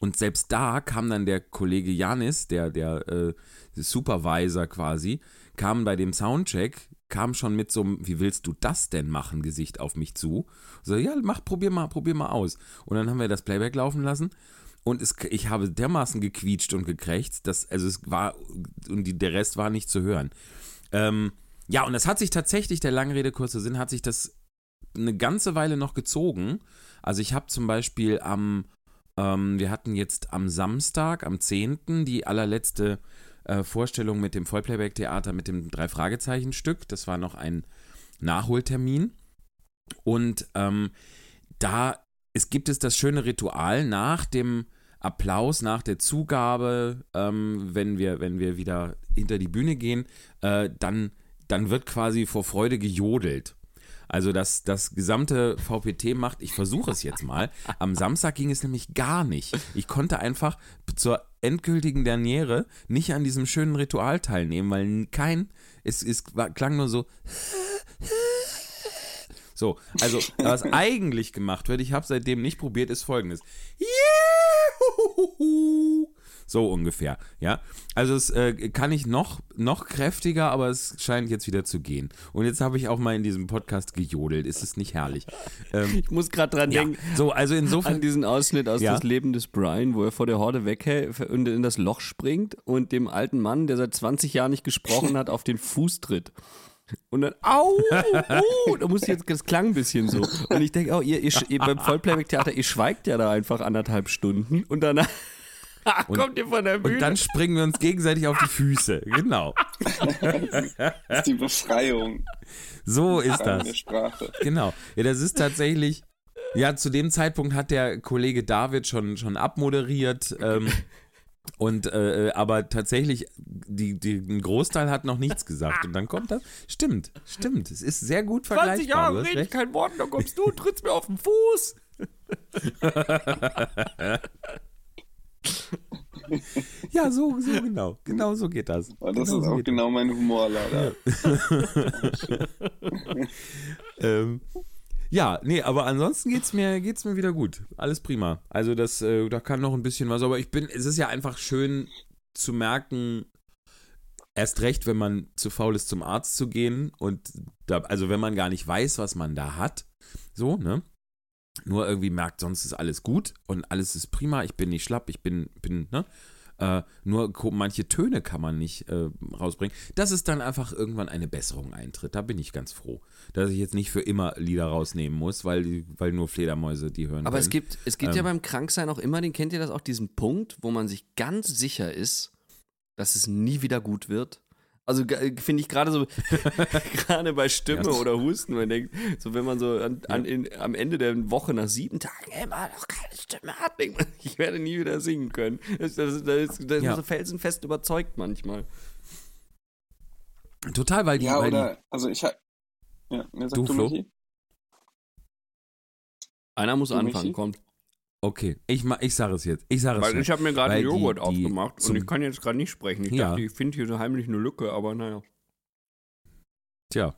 Und selbst da kam dann der Kollege Janis, der, der äh, Supervisor quasi, kam bei dem Soundcheck, kam schon mit so einem, wie willst du das denn machen, Gesicht auf mich zu. So, ja, mach, probier mal, probier mal aus. Und dann haben wir das Playback laufen lassen. Und es, ich habe dermaßen gequietscht und gekrächzt, dass, also es war, und die, der Rest war nicht zu hören. Ähm, ja, und es hat sich tatsächlich, der lange kurzer Sinn, hat sich das eine ganze Weile noch gezogen. Also ich habe zum Beispiel am, ähm, wir hatten jetzt am Samstag, am 10. die allerletzte äh, Vorstellung mit dem Vollplayback-Theater mit dem Drei-Fragezeichen-Stück. Das war noch ein Nachholtermin. Und ähm, da es gibt es das schöne Ritual nach dem Applaus, nach der Zugabe, ähm, wenn, wir, wenn wir wieder hinter die Bühne gehen, äh, dann, dann wird quasi vor Freude gejodelt. Also das, das gesamte VPT macht, ich versuche es jetzt mal. Am Samstag ging es nämlich gar nicht. Ich konnte einfach zur endgültigen Derniere nicht an diesem schönen Ritual teilnehmen, weil kein, es, es klang nur so. So, also was eigentlich gemacht wird, ich habe seitdem nicht probiert, ist folgendes. So ungefähr, ja. Also es äh, kann ich noch, noch kräftiger, aber es scheint jetzt wieder zu gehen. Und jetzt habe ich auch mal in diesem Podcast gejodelt. Ist es nicht herrlich? Ähm, Ich muss gerade dran ja, denken, so, also insofern. an diesen Ausschnitt aus Ja. Das Leben des Brian, wo er vor der Horde weghält und in das Loch springt und dem alten Mann, der seit 20 Jahren nicht gesprochen hat, auf den Fuß tritt. Und dann, au, au, da muss jetzt, das klang ein bisschen so. Und ich denke, oh, ihr, ihr, ihr beim Vollplayback-Theater, ihr schweigt ja da einfach anderthalb Stunden und danach [laughs] kommt ihr von der Bühne. Und dann springen wir uns gegenseitig auf die Füße. [laughs] Genau. Das ist die Befreiung So ist das. Sprache. Genau. Ja, das ist tatsächlich. Ja, zu dem Zeitpunkt hat der Kollege David schon, schon abmoderiert. Ähm, [laughs] und äh, aber tatsächlich, die, die, ein Großteil hat noch nichts gesagt. Und dann kommt das. Stimmt, stimmt. Es ist sehr gut 20 vergleichbar. Jahre du hast rede ich kein Wort, und dann kommst du, trittst mir auf den Fuß. [laughs] Ja, so, so genau. Genau so geht das. Aber das genau ist so auch genau mein Humor leider. [laughs] Ähm, ja, nee, aber ansonsten geht's mir, geht's mir wieder gut. Alles prima. Also das, äh, da kann noch ein bisschen was, aber ich bin, es ist ja einfach schön zu merken, erst recht, wenn man zu faul ist, zum Arzt zu gehen und da, also wenn man gar nicht weiß, was man da hat, so, ne? Nur irgendwie merkt, sonst ist alles gut und alles ist prima, ich bin nicht schlapp, ich bin, bin, ne? Äh, nur manche Töne kann man nicht äh, rausbringen. Dass es dann einfach irgendwann eine Besserung eintritt. Da bin ich ganz froh. Dass ich jetzt nicht für immer Lieder rausnehmen muss, weil, weil nur Fledermäuse die hören Aber es können. gibt, es gibt ja Ähm. beim Kranksein auch immer, den kennt ihr das auch, diesen Punkt, wo man sich ganz sicher ist, dass es nie wieder gut wird. Also finde ich gerade so, [laughs] gerade bei Stimme Ja. oder Husten, man denkt, so wenn man so an, an, in, am Ende der Woche nach sieben Tagen immer noch keine Stimme hat, denkt man, [laughs] ich werde nie wieder singen können. Das, das, das, das ist Ja. so felsenfest überzeugt manchmal. Total, weil die, Ja, weil die oder, also ich hab, ja, Du, du, Flo? Michi? Einer muss Du, anfangen, Michi? kommt. Okay, ich, ma- ich sage es jetzt. Ich sage es Weil ich habe mir gerade einen Joghurt die aufgemacht und ich kann jetzt gerade nicht sprechen. Ich Ja. dachte, ich finde hier so heimlich eine Lücke, aber naja. Tja.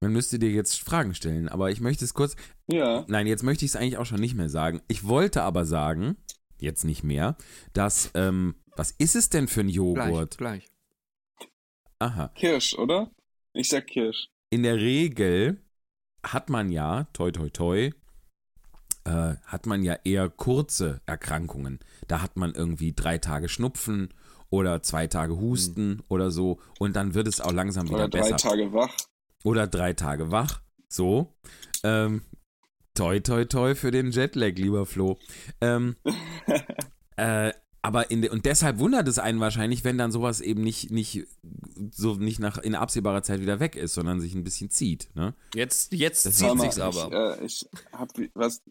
Man müsste dir jetzt Fragen stellen, aber ich möchte es kurz. Ja, Nein, jetzt möchte ich es eigentlich auch schon nicht mehr sagen. Ich wollte aber sagen, jetzt nicht mehr, dass, ähm, was ist es denn für ein Gleich, Joghurt? gleich. Aha. Kirsch, oder? Ich sag Kirsch. In der Regel hat man ja, toi toi toi, äh, hat man ja eher kurze Erkrankungen. Da hat man irgendwie drei Tage Schnupfen oder zwei Tage Husten oder so und dann wird es auch langsam wieder Oder drei besser. Tage wach. Oder drei Tage wach. So. Ähm, toi, toi, toi für den Jetlag, lieber Flo. Ähm, [laughs] äh, aber in de, und deshalb wundert es einen wahrscheinlich, wenn dann sowas eben nicht, nicht so nicht nach in absehbarer Zeit wieder weg ist, sondern sich ein bisschen zieht. Ne? Jetzt, jetzt Das zieht sich's aber. Ich, äh, ich hab wie- was,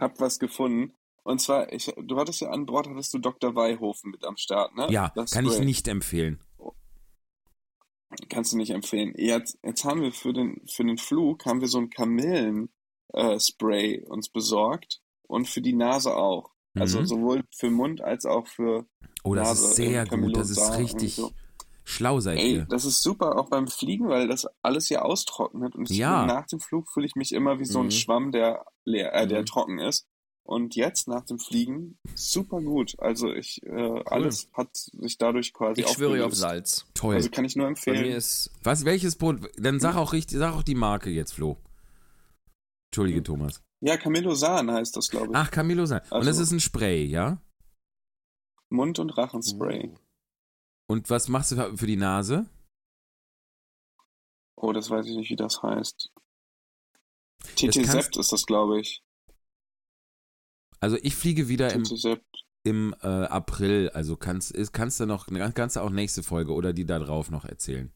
hab was gefunden. Und zwar, ich, du hattest ja an Bord, hattest du Dr. Weihofen mit am Start, ne? Ja, Das kann ich Spray. nicht empfehlen. Kannst du nicht empfehlen. Jetzt, jetzt haben wir für den, für den Flug, haben wir so ein Kamillen-Spray uns besorgt und für die Nase auch. Also Mhm. sowohl für Mund als auch für Oh, das Nase, ist sehr äh, gut. Das ist richtig so. Schlau seid Ey, ihr. das ist super, auch beim Fliegen, weil das alles hier austrocknet. Und Ja. nach dem Flug fühle ich mich immer wie so ein Mhm. Schwamm, der leer, äh, der Mhm. trocken ist. Und jetzt nach dem Fliegen super gut. Also ich, äh, alles hat sich dadurch quasi Ich schwöre auf. Salz. Toll. Also kann ich nur Bei empfehlen. mir ist Was, welches Produkt? Dann sag auch richtig, sag auch die Marke jetzt, Flo. Entschuldige, Mhm. Thomas. ja, Camillosan heißt das, glaube ich. Ach, Camilo sein. Und das Also- ist ein Spray, ja? Mund- und Rachenspray. Und was machst du für- die Nase? Oh, das weiß ich nicht, wie das heißt. Das TT kannst- Sept ist das, glaube ich. Also ich fliege wieder im, im äh, April, also kannst, ist- kannst du noch, kannst du auch nächste Folge oder die da drauf noch erzählen.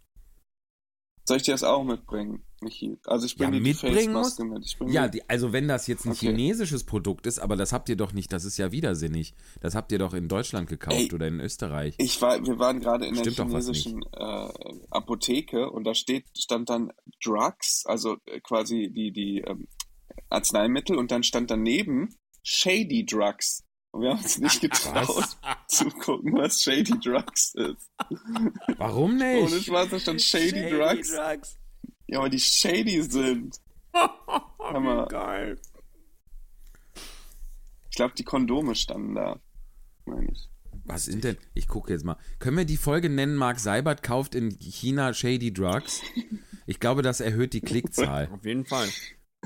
Soll ich dir das auch mitbringen, Michi? Also ich Ja, bringe dir die mitbringen Face-Maske mit. Ja, die, also wenn das jetzt ein Okay. chinesisches Produkt ist, aber das habt ihr doch nicht, das ist ja widersinnig. Das habt ihr doch in Deutschland gekauft Ey. oder in Österreich. Ich war, wir waren gerade in der Stimmt was chinesischen äh, Apotheke und da steht, stand dann Drugs, also äh, quasi die, die ähm, Arzneimittel und dann stand daneben Shady Drugs. Und wir haben uns nicht [laughs] getraut zu gucken, was Shady Drugs ist. Warum Ohne nicht? Spaß, da stand Shady, Drugs. Ja, weil die shady sind. [laughs] Hammer. Geil. Ich glaube, die Kondome standen da. Meine ich. Was sind denn? Ich gucke jetzt mal. Können wir die Folge nennen, Mark Seibert kauft in China Shady Drugs? Ich glaube, das erhöht die Klickzahl. Auf jeden Fall.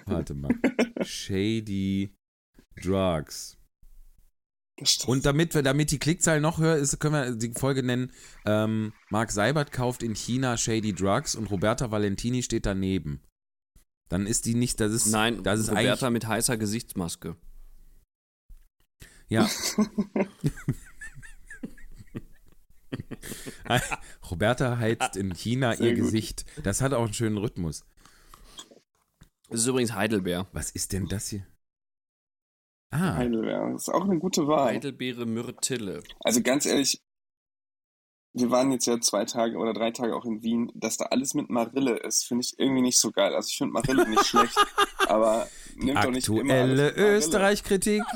Warte mal. Shady Drugs. Und damit wir, damit die Klickzahl noch höher ist, können wir die Folge nennen, ähm, Mark Seibert kauft in China Shady Drugs und Roberta Valentini steht daneben. Dann ist die nicht, das ist, Nein, das ist Roberta mit heißer Gesichtsmaske. ja. [laughs] [laughs] Roberta heizt in China Sehr ihr gut. Gesicht. Das hat auch einen schönen Rhythmus. Das ist übrigens Heidelbeer. Was ist denn das hier? Ah, Heidelbeer. Das ist auch eine gute Wahl. Heidelbeere Myrtille. Also ganz ehrlich, wir waren jetzt ja zwei Tage oder drei Tage auch in Wien, dass da alles mit Marille ist, finde ich irgendwie nicht so geil. Also ich finde Marille nicht [laughs] schlecht, aber nimmt doch nicht immer aktuelle. Österreich-Kritik. [laughs]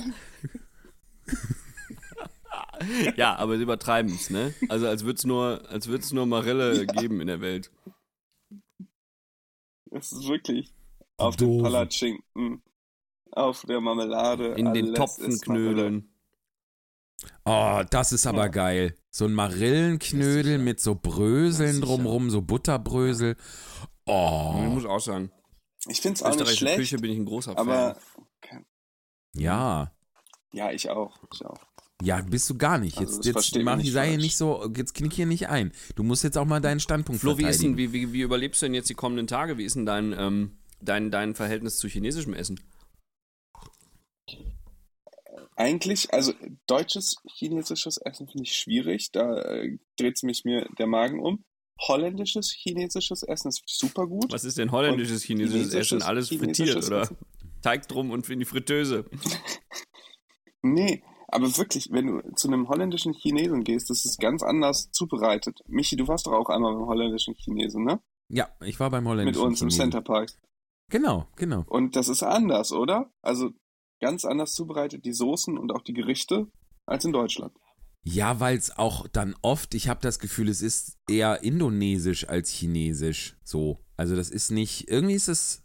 Ja, aber sie übertreiben es, ne? Also als würde es nur, als würd's nur Marille geben in der Welt. Das ist wirklich auf dem. Palatschinken, auf der Marmelade. In den alles Topfen ist Marille. knödeln. Oh, das ist aber Ja. geil. So ein Marillenknödel mit so Bröseln drumrum, so Butterbrösel. Ich Oh, muss auch sagen, Ich finde es auch nicht österreichische schlecht, Küche bin ich ein großer aber Fan. ja. ja, ich auch. Ich auch. Ja, bist du gar nicht. Also, Jetzt, das jetzt mach nicht Sei hier nicht so, jetzt knick hier nicht ein. Du musst jetzt auch mal deinen Standpunkt Flo, wie, ist denn, wie, wie, wie überlebst du denn jetzt die kommenden Tage? Wie ist denn dein, ähm, dein, dein Verhältnis zu chinesischem Essen? Eigentlich, also deutsches, chinesisches Essen finde ich schwierig. Da äh, dreht es mich mir der Magen um. Holländisches, chinesisches Essen ist super gut. Was ist denn holländisches, Und chinesisches Essen? chinesisches- Alles frittiert, chinesisches oder? Essen? Teig drum und in die Fritteuse. [laughs] Nee, aber wirklich, wenn du zu einem holländischen Chinesen gehst, das ist ganz anders zubereitet. Michi, du warst doch auch einmal beim holländischen Chinesen, ne? Ja, ich war beim Mit holländischen uns im Chinesen. Center Park. Genau, genau. Und das ist anders, oder? Also ganz anders zubereitet, die Soßen und auch die Gerichte, als in Deutschland. Ja, weil es auch dann oft, ich habe das Gefühl, es ist eher indonesisch als chinesisch. So. Also das ist nicht, irgendwie ist es,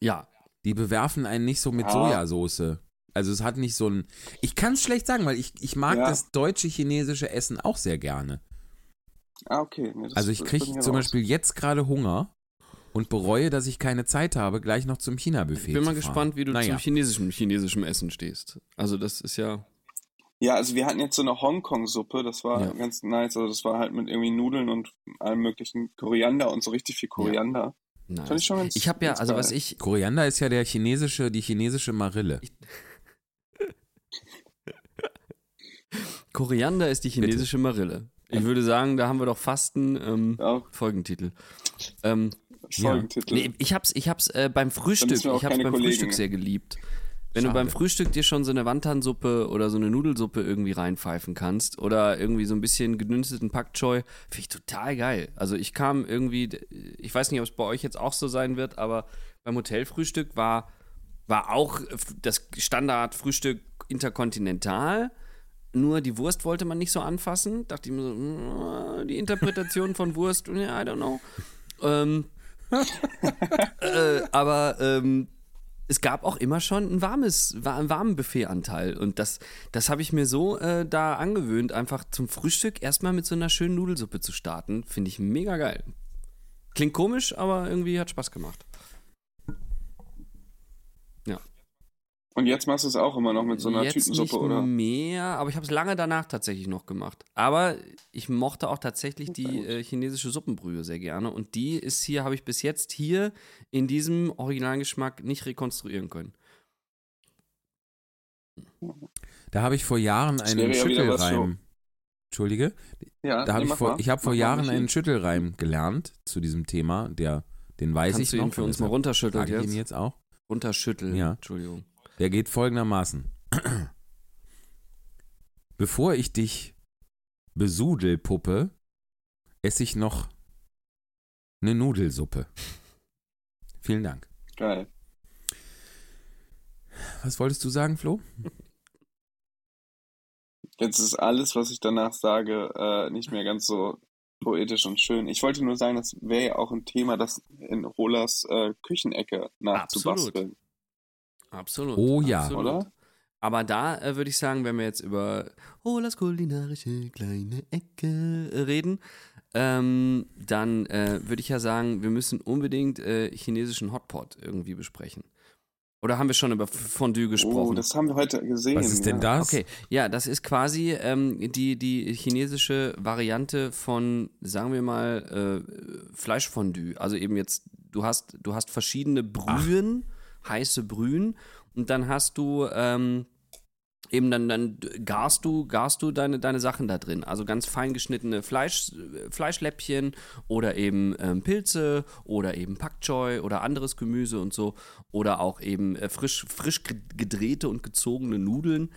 Ja, die bewerfen einen nicht so mit Ja. Sojasauce. Also es hat nicht so ein, ich kann es schlecht sagen, weil ich, ich mag Ja. das deutsche chinesische Essen auch sehr gerne. Ah, okay. Nee, Also ich kriege zum raus. Beispiel jetzt gerade Hunger und bereue, dass ich keine Zeit habe, gleich noch zum China-Buffet Ich bin mal zu fahren. gespannt, wie du naja. zum chinesischen, chinesischen Essen stehst. Also das ist ja. Ja, also wir hatten jetzt so eine Hongkong-Suppe, das war Ja. ganz nice. Also das war halt mit irgendwie Nudeln und allem möglichen Koriander und so richtig viel Koriander. Nice. Fand ich schon ganz- ich habe ja, also geil. was ich, Koriander ist ja der chinesische, die chinesische Marille. [laughs] Koriander ist die chinesische Marille. Ich würde sagen, da haben wir doch fast einen ähm, Ja, Folgentitel. Ähm, Folgentitel. nee, ich hab's, ich hab's äh, beim Frühstück, ich hab's beim Kollegen. Frühstück sehr geliebt. Wenn du Schade. beim Frühstück dir schon so eine Wandtansuppe oder so eine Nudelsuppe irgendwie reinpfeifen kannst oder irgendwie so ein bisschen gedünsteten Pak Choi, finde ich total geil. Also ich kam irgendwie, ich weiß nicht, ob es bei euch jetzt auch so sein wird, aber beim Hotelfrühstück war, war auch das Standardfrühstück interkontinental. Nur die Wurst wollte man nicht so anfassen. Dachte ich mir so, mm, die Interpretation von Wurst, [laughs] ja, I don't know. Ähm, [laughs] äh, aber ähm, es gab auch immer schon ein warmes, wa- einen warmen Buffetanteil. Und das, das habe ich mir so äh, da angewöhnt, einfach zum Frühstück erstmal mit so einer schönen Nudelsuppe zu starten. Finde ich mega geil. Klingt komisch, aber irgendwie hat Spaß gemacht. Und jetzt machst du es auch immer noch mit so einer Jetzt Tütensuppe, nicht oder? mehr, aber ich habe es lange danach tatsächlich noch gemacht. Aber ich mochte auch tatsächlich die äh, chinesische Suppenbrühe sehr gerne. Und die ist hier, habe ich bis jetzt hier in diesem Originalgeschmack nicht rekonstruieren können. Da habe ich vor Jahren einen Schüttelreim. Entschuldige? Ja, Da nee, ich vor, ich habe vor Jahren einen Schüttelreim gelernt zu diesem Thema, der den weiß Kannst ich du noch. ihn für und uns mal runterschütteln frage ich ihn jetzt? jetzt auch. Runterschütteln, Ja. Entschuldigung. Der geht folgendermaßen. [clears throat] Bevor ich dich besudel, Puppe, esse ich noch eine Nudelsuppe. [laughs] Vielen Dank. Geil. Was wolltest du sagen, Flo? Jetzt ist alles, was ich danach sage, äh, nicht mehr ganz so poetisch und schön. Ich wollte nur sagen, das wäre ja auch ein Thema, das in Rolas äh, Küchenecke nachzubasteln. Absolut. Oh ja. absolut. Oder? Aber da äh, würde ich sagen, wenn wir jetzt über Rolas kulinarische kleine Ecke reden, ähm, dann äh, würde ich ja sagen, wir müssen unbedingt äh, chinesischen Hotpot irgendwie besprechen. Oder haben wir schon über Fondue Oh, gesprochen? das haben wir heute gesehen. Was ist denn ja. das? Okay, ja, das ist quasi ähm, die, die chinesische Variante von, sagen wir mal, äh, Fleischfondue. Also eben jetzt, du hast, du hast verschiedene Brühen, heiße Brühen, und dann hast du ähm, eben dann, dann garst du, garst du deine, deine Sachen da drin. Also ganz fein geschnittene Fleisch, Fleischläppchen oder eben ähm, Pilze oder eben Pak Choi oder anderes Gemüse und so. Oder auch eben äh, frisch, frisch gedrehte und gezogene Nudeln.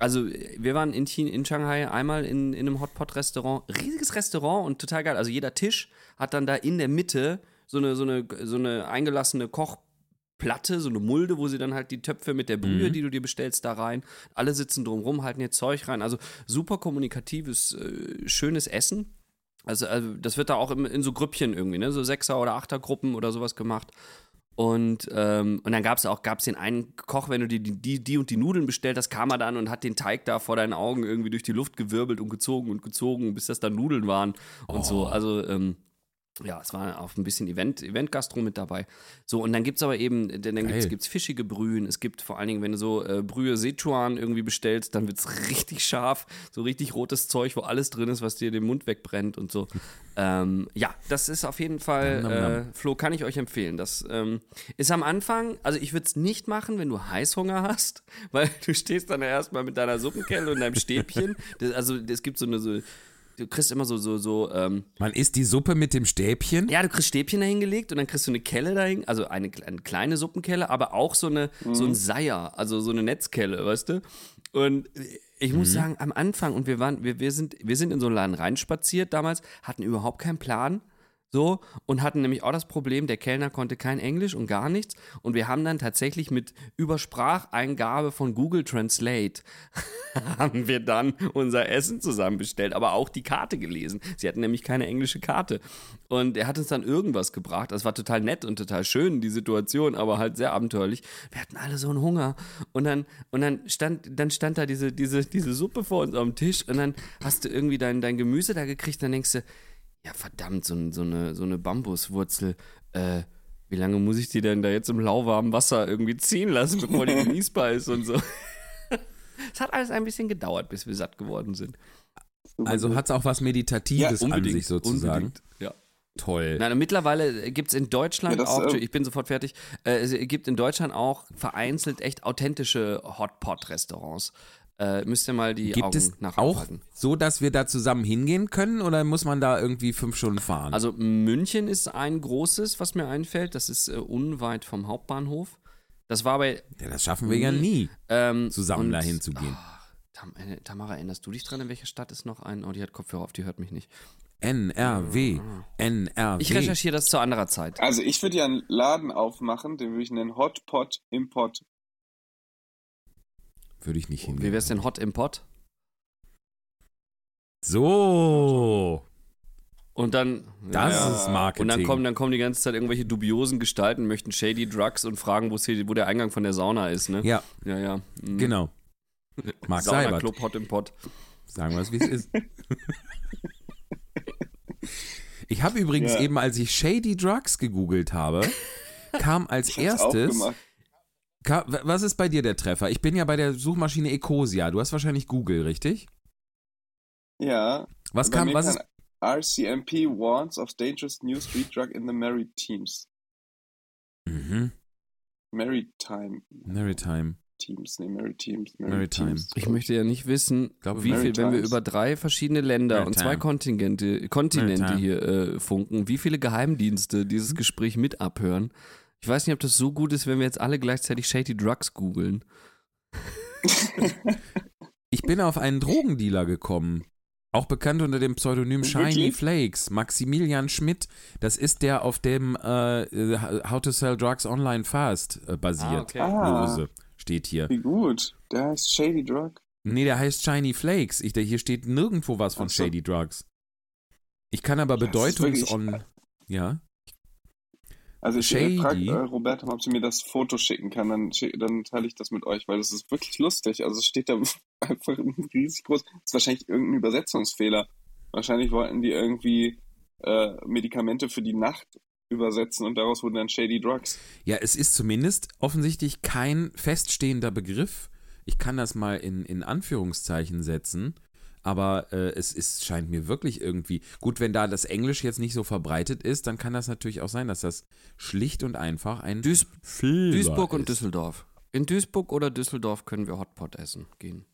Also, wir waren in, China, in Shanghai einmal in, in einem Hotpot-Restaurant. Riesiges Restaurant und total geil. Also, jeder Tisch hat dann da in der Mitte so eine, so eine, so eine eingelassene Kochplatte, so eine Mulde, wo sie dann halt die Töpfe mit der Brühe, Mhm. die du dir bestellst, da rein. Alle sitzen drumrum, halten ihr Zeug rein. Also, super kommunikatives, äh, schönes Essen. Also, also, das wird da auch im, in so Grüppchen irgendwie, ne? So Sechser- oder Achtergruppen oder sowas gemacht. Und, ähm, und dann gab es auch gab's den einen Koch, wenn du die, die, die und die Nudeln bestellt hast, kam er dann und hat den Teig da vor deinen Augen irgendwie durch die Luft gewirbelt und gezogen und gezogen, bis das dann Nudeln waren und so. Also, ähm, ja, es war auch ein bisschen Event, Event-Gastro mit dabei. So, und dann gibt es aber eben, dann dann gibt's, Geil. gibt's fischige Brühen. Es gibt vor allen Dingen, wenn du so äh, Brühe Sichuan irgendwie bestellst, dann wird es [laughs] richtig scharf, so richtig rotes Zeug, wo alles drin ist, was dir den Mund wegbrennt und so. [laughs] ähm, ja, das ist auf jeden Fall, Nam, nam, nam. äh, Flo, kann ich euch empfehlen. Das ähm, ist am Anfang, also ich würde es nicht machen, wenn du Heißhunger hast, [laughs] weil du stehst dann erstmal mit deiner Suppenkelle und deinem Stäbchen. Das, also es gibt so eine, so, du kriegst immer so, so, so, ähm, Man isst die Suppe mit dem Stäbchen? ja, du kriegst Stäbchen dahingelegt und dann kriegst du eine Kelle dahin, also eine, eine kleine Suppenkelle, aber auch so eine so ein Seier, also so eine Netzkelle, weißt du? Und ich muss sagen, am Anfang und wir waren wir, wir sind wir sind in so einen Laden reinspaziert damals, hatten überhaupt keinen Plan. So, und hatten nämlich auch das Problem, der Kellner konnte kein Englisch und gar nichts. Und wir haben dann tatsächlich mit Überspracheingabe von Google Translate [laughs] haben wir dann unser Essen zusammen bestellt, aber auch die Karte gelesen. Sie hatten nämlich keine englische Karte. Und er hat uns dann irgendwas gebracht. Das war total nett und total schön, die Situation, aber halt sehr abenteuerlich. Wir hatten alle so einen Hunger. Und dann, und dann stand, dann stand da diese, diese, diese Suppe vor uns dem Tisch und dann hast du irgendwie dein, dein Gemüse da gekriegt, dann denkst du, ja verdammt, so, so, eine, so eine Bambuswurzel, äh, wie lange muss ich die denn da jetzt im lauwarmen Wasser irgendwie ziehen lassen, bevor die genießbar ist und so. [laughs] Es hat alles ein bisschen gedauert, bis wir satt geworden sind. Also hat es auch was Meditatives an sich sozusagen. Unbedingt, ja. Toll. Nein, mittlerweile gibt es in Deutschland Ja, das, auch, äh, ich bin sofort fertig, äh, es gibt in Deutschland auch vereinzelt echt authentische Hotpot-Restaurants. Äh, müsst ihr mal die Gibt Augen es nach auch aufhalten. so, dass wir da zusammen hingehen können oder muss man da irgendwie fünf Stunden fahren? Also München ist ein großes, was mir einfällt. Das ist äh, unweit vom Hauptbahnhof. Das war bei ja, das schaffen wir ja nie, ähm, zusammen dahin zu gehen. Ah, Tam äh, Tamara, erinnerst du dich dran, in welcher Stadt ist noch ein? Oh, die hat Kopfhörer auf, die hört mich nicht. NRW, NRW. Ich recherchiere das zu anderer Zeit. Also ich würde ja einen Laden aufmachen, den würde ich nennen Hot Pot Import. Würde ich nicht hingehen. Wie wär's denn Hot im Pot? So, Und dann. das Ja. ist Marketing. Und dann kommen, dann kommen die ganze Zeit irgendwelche dubiosen Gestalten, möchten Shady Drugs und fragen, hier, wo der Eingang von der Sauna ist, ne? ja, Ja, ja. Mhm. genau. Marc Sauna Seibert. Club Hot im Pot. Sagen wir es, wie es ist. [laughs] Ich habe übrigens Ja. eben, als ich Shady Drugs gegoogelt habe, kam als erstes. Was ist bei dir der Treffer? Ich bin ja bei der Suchmaschine Ecosia. Du hast wahrscheinlich Google, richtig? Ja. Was kam, was kann ist. RCMP warns of dangerous new street drug in the Maritimes. Mhm. Maritime Maritime. Teams, nee, Maritimes. Maritime. Ich möchte ja nicht wissen, glaube, wie viel, wenn wir Maritimes. über drei verschiedene Länder und zwei Maritime. Kontingente, Kontinente Maritime. hier äh, funken, wie viele Geheimdienste dieses Gespräch mit abhören. Ich weiß nicht, ob das so gut ist, wenn wir jetzt alle gleichzeitig Shady Drugs googeln. [laughs] Ich bin auf einen Drogendealer gekommen. Auch bekannt unter dem Pseudonym Shiny? Flakes. Maximilian Schmidt. Das ist der, auf dem äh, How to Sell Drugs Online Fast äh, basiert. Ah. Lose. Steht hier. Wie gut. Der heißt Shady Drug. Nee, der heißt Shiny Flakes. Ich, der, hier steht nirgendwo was von so. Shady Drugs. Ich kann aber Das ist Bedeutungs... wirklich- on ja. Also ich Shady. frage äh, Roberta, mal, ob sie mir das Foto schicken kann, dann, dann teile ich das mit euch, weil das ist wirklich lustig. Also es steht da [laughs] einfach riesig groß. Das ist wahrscheinlich irgendein Übersetzungsfehler. Wahrscheinlich wollten die irgendwie äh, Medikamente für die Nacht übersetzen und daraus wurden dann Shady Drugs. Ja, es ist zumindest offensichtlich kein feststehender Begriff. Ich kann das mal in, in Anführungszeichen setzen. Aber äh, es ist, scheint mir wirklich irgendwie. Gut, wenn da das Englisch jetzt nicht so verbreitet ist, dann kann das natürlich auch sein, dass das schlicht und einfach ein Duis Fehler Duisburg und ist. Düsseldorf. In Duisburg oder Düsseldorf können wir Hotpot essen gehen.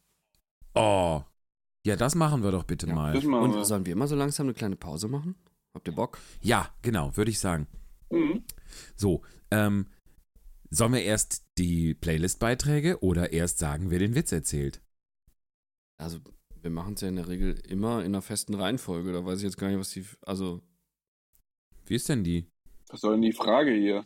Oh. Ja, das machen wir doch bitte Ja. mal. Und wir. sollen wir mal so langsam eine kleine Pause machen? Habt ihr Bock? Ja, genau, würde ich sagen. Mhm. So, ähm, sollen wir erst die Playlist-Beiträge oder erst sagen, wer den Witz erzählt? Also, wir machen es ja in der Regel immer in einer festen Reihenfolge. Da weiß ich jetzt gar nicht, was die. Also, Wie ist denn die? Was soll denn die Frage hier?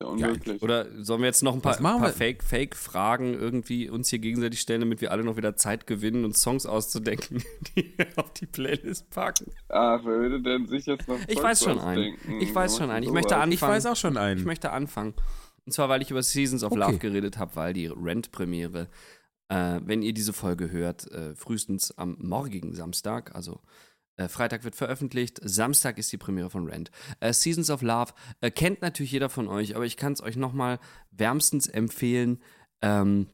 Ja, unmöglich. oder sollen wir jetzt noch ein paar, paar wir? Fake- Fake-Fragen irgendwie uns hier gegenseitig stellen, damit wir alle noch wieder Zeit gewinnen, uns Songs auszudenken, [laughs] die wir auf die Playlist packen? Ach, wer würde denn sich jetzt noch Ich weiß schon einen. Ich weiß schon einen. Ich möchte an- Ich Anfangen. weiß auch schon Ich einen. möchte anfangen. Und zwar, weil ich über Seasons of Okay. Love geredet habe, weil die Rent-Premiere, äh, wenn ihr diese Folge hört, äh, frühestens am morgigen Samstag, also äh, Freitag wird veröffentlicht, Samstag ist die Premiere von Rent. Äh, Seasons of Love äh, kennt natürlich jeder von euch, aber ich kann es euch nochmal wärmstens empfehlen, ähm,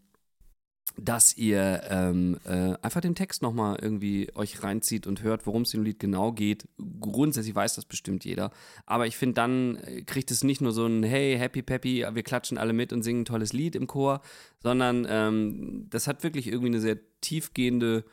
dass ihr ähm, äh, einfach den Text nochmal irgendwie euch reinzieht und hört, worum es im Lied genau geht. Grundsätzlich weiß das bestimmt jeder. Aber ich finde, dann äh, kriegt es nicht nur so ein Hey, happy peppy, wir klatschen alle mit und singen ein tolles Lied im Chor, sondern ähm, das hat wirklich irgendwie eine sehr tiefgehende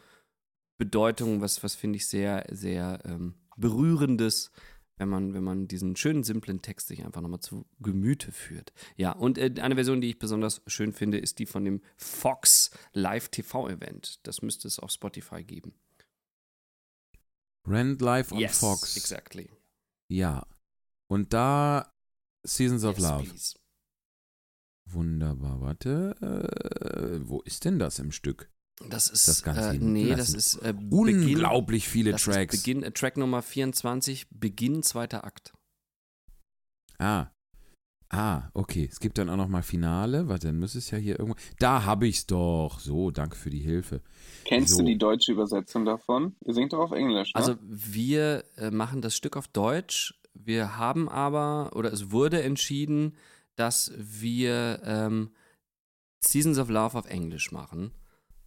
Bedeutung, was, was finde ich sehr, sehr ähm, berührendes, wenn man, wenn man diesen schönen, simplen Text sich einfach nochmal zu Gemüte führt. Ja, und äh, eine Version, die ich besonders schön finde, ist die von dem Fox Live TV Event. Das müsste es auf Spotify geben. Rand Live on yes, Fox. exactly. Ja. Und da Seasons of Yes, Love. please. Wunderbar. Warte. Äh, wo ist denn das im Stück? Das ist, Das Ganze äh, nee, das ist äh, Beginn, Unglaublich viele das Tracks. Ist Beginn, äh, Track Nummer 24, Beginn zweiter Akt. Ah. Ah, okay. Es gibt dann auch noch mal Finale. Warte, dann müsste es ja hier irgendwo. Da habe ich's doch. So, danke für die Hilfe. Kennst So. du die deutsche Übersetzung davon? Ihr singt doch auf Englisch, ne? Also wir äh, machen das Stück auf Deutsch. Wir haben aber, oder es wurde entschieden, dass wir ähm, Seasons of Love auf Englisch machen.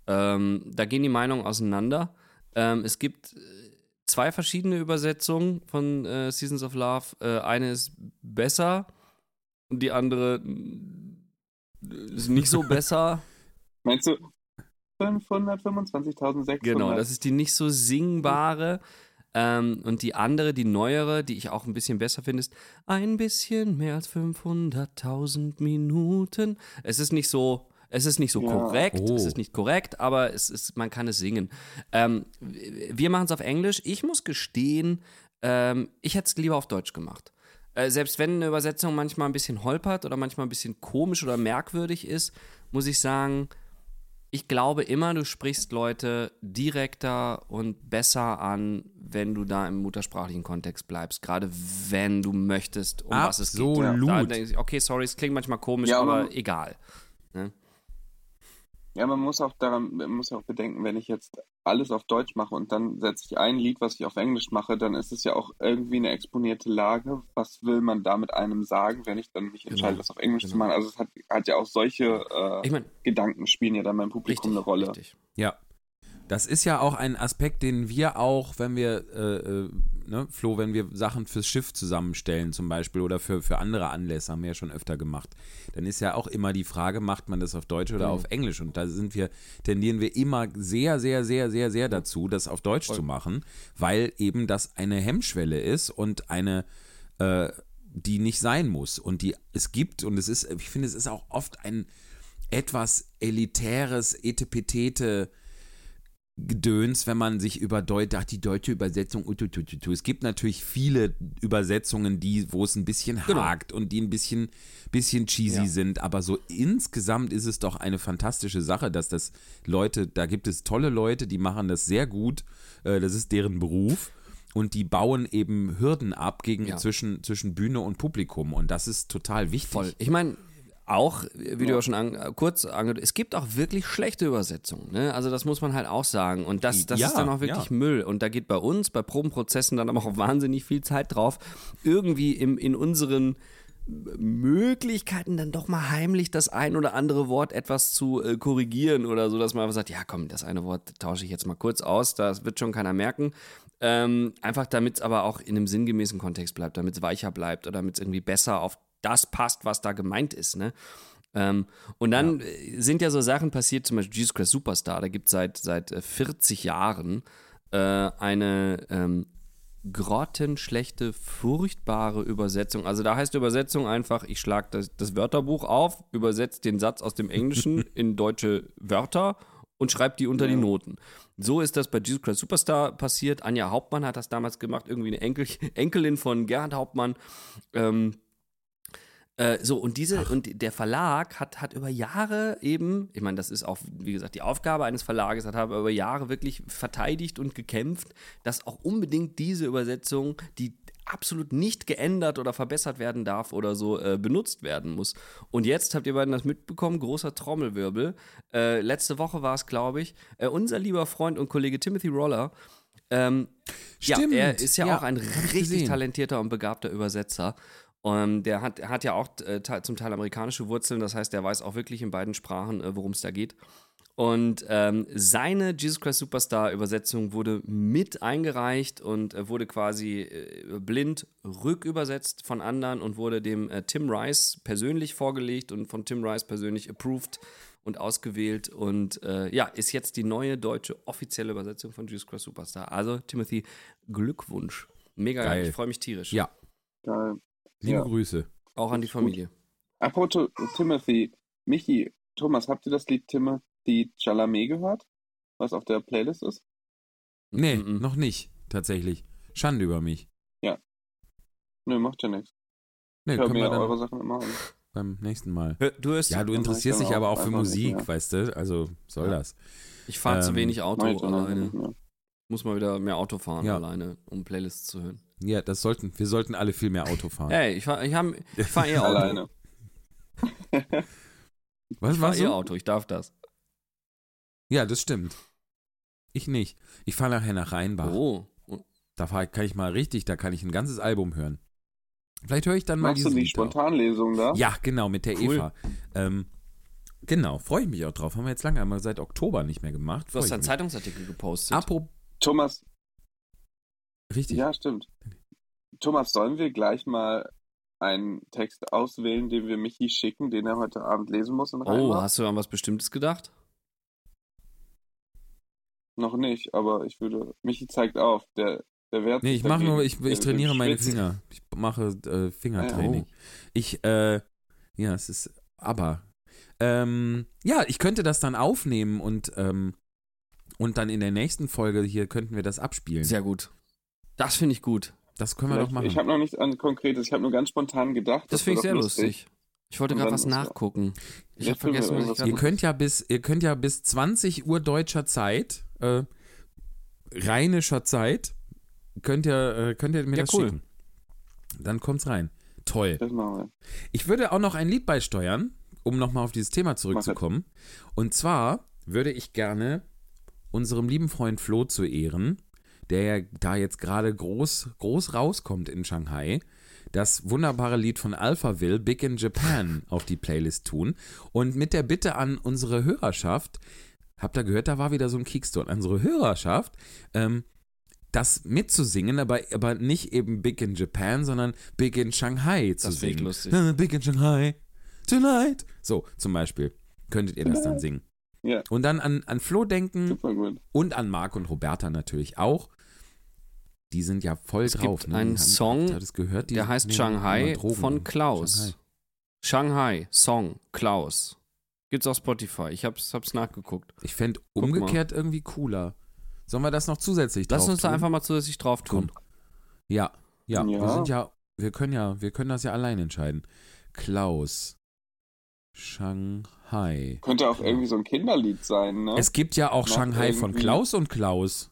Ähm, da gehen die Meinungen auseinander. Ähm, es gibt äh, zwei verschiedene Übersetzungen von äh, Seasons of Love. Äh, eine ist besser und die andere äh, ist nicht so besser. [laughs] Meinst du 525.600? Genau, das ist die nicht so singbare. Ähm, und die andere, die neuere, die ich auch ein bisschen besser finde, ist ein bisschen mehr als 500.000 Minuten. Es ist nicht so, es ist nicht so Ja. korrekt, Oh. es ist nicht korrekt, aber es ist, man kann es singen. Ähm, wir machen es auf Englisch. Ich muss gestehen, ähm, ich hätte es lieber auf Deutsch gemacht. Äh, selbst wenn eine Übersetzung manchmal ein bisschen holpert oder manchmal ein bisschen komisch oder merkwürdig ist, muss ich sagen, ich glaube immer, du sprichst Leute direkter und besser an, wenn du da im muttersprachlichen Kontext bleibst. Gerade wenn du möchtest, um was es geht. Absolut. Okay, sorry, es klingt manchmal komisch, Ja, aber aber- egal. Ja, man muss auch daran, man muss auch bedenken, wenn ich jetzt alles auf Deutsch mache und dann setze ich ein Lied, was ich auf Englisch mache, dann ist es ja auch irgendwie eine exponierte Lage. Was will man da mit einem sagen, wenn ich dann mich entscheide, Genau, das auf Englisch zu genau. machen? Also es hat, hat ja auch solche äh, Ich meine, Gedanken spielen ja dann beim Publikum richtig, eine Rolle. richtig. Ja. Das ist ja auch ein Aspekt, den wir auch, wenn wir, äh, äh, ne, Flo, wenn wir Sachen fürs Schiff zusammenstellen zum Beispiel oder für, für andere Anlässe, haben wir ja schon öfter gemacht, dann ist ja auch immer die Frage, macht man das auf Deutsch oder Mhm. auf Englisch? Und da sind wir, tendieren wir immer sehr, sehr, sehr, sehr, sehr dazu, das auf Deutsch Voll. zu machen, weil eben das eine Hemmschwelle ist und eine, äh, die nicht sein muss. Und die es gibt, und es ist, ich finde, es ist auch oft ein etwas elitäres, etepetete Gedöns, wenn man sich über Deut ach, die deutsche Übersetzung, ututututu. es gibt natürlich viele Übersetzungen, die, wo es ein bisschen Genau. hakt und die ein bisschen, bisschen cheesy Ja. sind, aber so insgesamt ist es doch eine fantastische Sache, dass das Leute, da gibt es tolle Leute, die machen das sehr gut, äh, das ist deren Beruf und die bauen eben Hürden ab gegen, Ja. zwischen, zwischen Bühne und Publikum und das ist total wichtig. Voll. Ich meine, auch, wie du ja schon an, kurz angedeutet es gibt auch wirklich schlechte Übersetzungen. Ne? Also das muss man halt auch sagen. Und das, das Ja, ist dann auch wirklich ja. Müll. Und da geht bei uns, bei Probenprozessen dann aber auch wahnsinnig viel Zeit drauf, irgendwie im, in unseren Möglichkeiten dann doch mal heimlich das ein oder andere Wort etwas zu äh, korrigieren oder so, dass man einfach sagt, ja komm, das eine Wort tausche ich jetzt mal kurz aus, das wird schon keiner merken. Ähm, einfach damit es aber auch in einem sinngemäßen Kontext bleibt, damit es weicher bleibt oder damit es irgendwie besser auf das passt, was da gemeint ist. Ne? Ähm, und dann äh, sind ja so Sachen passiert, zum Beispiel Jesus Christ Superstar, da gibt es seit, seit äh, 40 Jahren äh, eine ähm, grottenschlechte, furchtbare Übersetzung. Also da heißt Übersetzung einfach, ich schlage das, das Wörterbuch auf, übersetze den Satz aus dem Englischen [laughs] in deutsche Wörter und schreibe die unter die Noten. So ist das bei Jesus Christ Superstar passiert. Anja Hauptmann hat das damals gemacht, irgendwie eine Enkel, [laughs] Enkelin von Gerhard Hauptmann. Ähm, äh, so, und diese, und der Verlag hat, hat über Jahre eben, ich meine, das ist auch, wie gesagt, die Aufgabe eines Verlages, hat aber über Jahre wirklich verteidigt und gekämpft, dass auch unbedingt diese Übersetzung, die absolut nicht geändert oder verbessert werden darf oder so, äh, benutzt werden muss. Und jetzt habt ihr beiden das mitbekommen, großer Trommelwirbel. Äh, letzte Woche war es, glaube ich, äh, unser lieber Freund und Kollege Timothy Roller. Ähm, Stimmt, Ja, er ist ja, ja, auch ein richtig gesehen. talentierter und begabter Übersetzer. Und der hat, er hat ja auch äh, zum Teil amerikanische Wurzeln, das heißt, der weiß auch wirklich in beiden Sprachen, äh, worum es da geht. Und ähm, seine Jesus Christ Superstar Übersetzung wurde mit eingereicht und äh, wurde quasi äh, blind rückübersetzt von anderen und wurde dem äh, Tim Rice persönlich vorgelegt und von Tim Rice persönlich approved und ausgewählt und äh, ja, ist jetzt die neue deutsche offizielle Übersetzung von Jesus Christ Superstar. Also Timothy, Glückwunsch. Mega geil. Geil. Ich freue mich tierisch. Ja, Geil. Liebe Ja. Grüße. Auch an die. Familie. Apropos Timothy, Michi, Thomas, habt ihr das Lied Timothy Chalamet gehört? Was auf der Playlist ist? Nee, Mhm. noch nicht, tatsächlich. Schande über mich. Nö, macht ja nichts. Nee, können mir wir dann eure Sachen immer an. beim nächsten Mal. Du hörst, Ja, du interessierst dich aber auch für nicht Musik, mehr. weißt du? Also soll Ja. das. ich fahre zu ähm, wenig Auto alleine. Muss mal wieder mehr Auto fahren Ja. alleine, um Playlists zu hören. Ja, das sollten, wir sollten alle viel mehr Auto fahren. Ey, ich fahre ich hab, ich fahr eh [laughs] Auto. Alleine. [laughs] Was Ich fahre eh? Auto, ich darf das. Ja, das stimmt. Ich nicht. Ich fahre nachher nach Rheinbach. Oh. Da fahr, kann ich mal richtig, da kann ich ein ganzes Album hören. Vielleicht höre ich dann mal Machst du dieses die. Spontanlesung da? Ja, genau, mit der Cool. Eva. Ähm, genau, freue ich mich auch drauf. Haben wir jetzt lange einmal seit Oktober nicht mehr gemacht. Du hast einen mich. Zeitungsartikel gepostet. Apropos, Thomas, richtig. ja, stimmt. Thomas, sollen wir gleich mal einen Text auswählen, den wir Michi schicken, den er heute Abend lesen muss oh, Rheinbach? hast du an was Bestimmtes gedacht? Noch nicht, aber ich würde. Michi zeigt auf. Der, der wehrt Nee, ich mache nur, ich, ich trainiere meine. Finger. Ich mache äh, Fingertraining. Oh. Ich, äh, ja, es ist, aber, ähm, ja, ich könnte das dann aufnehmen und, ähm, und dann in der nächsten Folge hier könnten wir das abspielen. Sehr gut. Das finde ich gut. Das können wir doch machen. Ich habe noch nichts an Konkretes, ich habe nur ganz spontan gedacht. Das finde ich sehr lustig. Ich wollte gerade was nachgucken. Ich habe vergessen, was ich gerade Ihr könnt ja bis, ihr könnt ja bis 20 Uhr deutscher Zeit, äh, rheinischer Zeit, könnt ihr, äh, könnt ihr mir Ja, das cool. schicken. Dann kommt's rein. Toll. Das machen wir. Ich würde auch noch ein Lied beisteuern, um nochmal auf dieses Thema zurückzukommen. Und zwar würde ich gerne unserem lieben Freund Flo zu Ehren, der ja da jetzt gerade groß, groß rauskommt in Shanghai, das wunderbare Lied von Alphaville, Big in Japan, [laughs] auf die Playlist tun. Und mit der Bitte an unsere Hörerschaft, habt ihr gehört, da war wieder so ein Kickstone, an unsere Hörerschaft, ähm, das mitzusingen, aber, aber nicht eben Big in Japan, sondern Big in Shanghai zu Das singen. lustig. [laughs] Big in Shanghai, tonight. So, zum Beispiel. Könntet ihr das dann singen. Ja. Und dann an, an Flo denken Super gut. und an Marc und Roberta natürlich auch. Die sind ja voll Es drauf. gibt ne? einen Song, gehört? Der heißt nehmen Shanghai von Klaus. Shanghai. Shanghai, Song, Klaus. Gibt's auf Spotify. Ich hab's, hab's nachgeguckt. Ich fände umgekehrt irgendwie cooler. Sollen wir das noch zusätzlich Lass drauf uns da tun? einfach mal zusätzlich drauf tun. Ja, ja, wir Ja. sind ja, wir können ja, wir können das ja allein entscheiden. Klaus. Shanghai. Könnte auch irgendwie so ein Kinderlied sein, ne? Es gibt ja auch Noch Shanghai von irgendwie- Klaus und Klaus.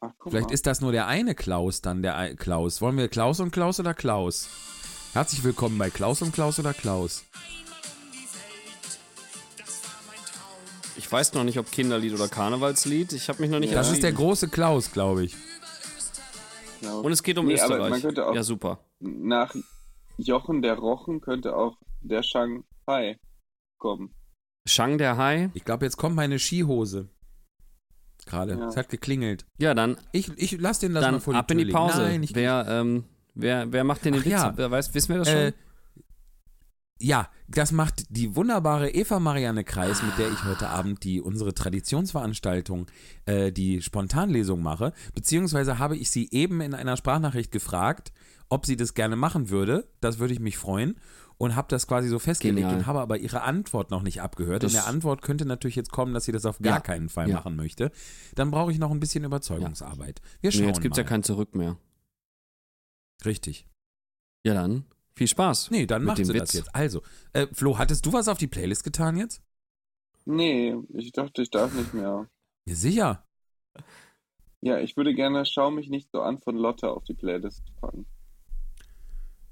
Ach, Vielleicht mal. ist das nur der eine Klaus dann, der ein- Klaus. Wollen wir Klaus und Klaus oder Klaus? Herzlich willkommen bei Klaus und Klaus oder Klaus. Ich weiß noch nicht, ob Kinderlied oder Karnevalslied. Ich habe mich noch nicht Ja. Das ist der große Klaus, glaube ich. Ja. Und es geht um Nee, aber man Österreich. Ja, super. Nach Jochen der Rochen könnte auch der Shanghai kommen. Shang der Hai. Ich glaube, jetzt kommt meine Skihose. Gerade. Ja. Es hat geklingelt. Ja, dann, Ich, ich lass den das mal dann vor die ab in die Tür. Pause. Nein, ich, wer, ähm, wer, wer macht denn den Ach Witz? ja. Wer weiß, wissen wir das schon? äh, ja, das macht die wunderbare Eva Marianne Kreis, mit der ich heute Abend die unsere Traditionsveranstaltung, äh, die Spontanlesung mache. Beziehungsweise habe ich sie eben in einer Sprachnachricht gefragt, ob sie das gerne machen würde. Das würde ich mich freuen. Und habe das quasi so festgelegt Genial. und habe aber ihre Antwort noch nicht abgehört. Das- In der Antwort könnte natürlich jetzt kommen, dass sie das auf gar Ja. keinen Fall Ja. machen möchte. Dann brauche ich noch ein bisschen Überzeugungsarbeit. Wir schauen nee, jetzt gibt's mal. ja kein Zurück mehr. Richtig. Ja, dann. Viel Spaß. Nee, dann macht sie das Witz. jetzt. Also, äh, Flo, hattest du was auf die Playlist getan jetzt? Nee, ich dachte, ich darf nicht mehr. Ja, sicher. Ja, ich würde gerne Schau mich nicht so an von Lotte auf die Playlist packen.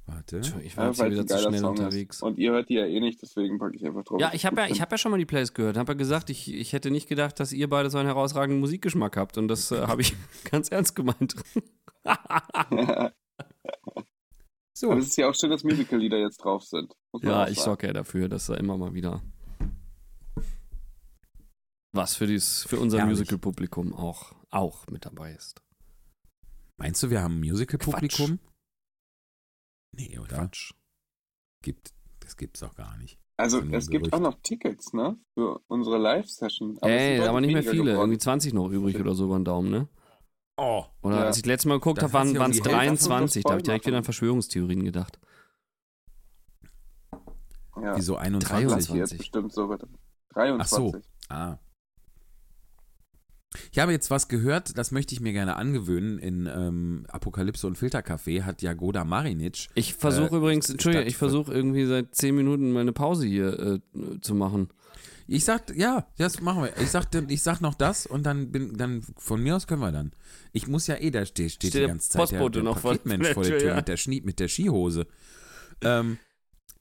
Warte. Ich war Ja, wieder zu schnell Song unterwegs. ist. Und ihr hört die ja eh nicht, deswegen packe ich einfach drauf. Ja, ich habe ja, ich hab ja schon mal die Plays gehört. Habe ja gesagt, ich, ich hätte nicht gedacht, dass ihr beide so einen herausragenden Musikgeschmack habt. Und das äh, habe ich [laughs] ganz ernst gemeint. [laughs] Aber So. es ist ja auch schön, dass Musical-Lieder jetzt drauf sind. ja, ich sorge ja dafür, dass da immer mal wieder was für, dies, für unser. Musical-Publikum auch, auch mit dabei ist. Meinst du, wir haben ein Musical-Publikum? Nee, oder? Quatsch. Gibt, das gibt's doch gar nicht. Also, es gibt Gerücht. auch noch Tickets, ne? Für unsere Live-Session. Aber Ey, aber nicht mehr viele. geworden. Irgendwie 20 noch übrig oder so über den Daumen, ne? Oh. Oder Ja. als ich das letzte Mal geguckt habe, waren es die Hälfte 23. Da habe ich direkt wieder an. Verschwörungstheorien gedacht. Ja, Wieso das 21? wird jetzt bestimmt so. wird. 23. Ah. Ich habe jetzt was gehört, das möchte ich mir gerne angewöhnen. In ähm, Apokalypse und Filtercafé hat Jagoda Marinic. Ich versuche Äh, übrigens, Entschuldigung, ich versuche irgendwie seit 10 Minuten meine Pause hier äh, zu machen. Ich sag, ja, das machen wir. Ich sag, ich sag noch das und dann bin, dann von mir aus können wir dann. Ich muss ja eh, da steht, steht, Steht die der ganze Zeit Postbote der, der noch vor Paketmensch der vor der Tür, Tür ja. mit der Schnie, mit der Skihose. Ähm,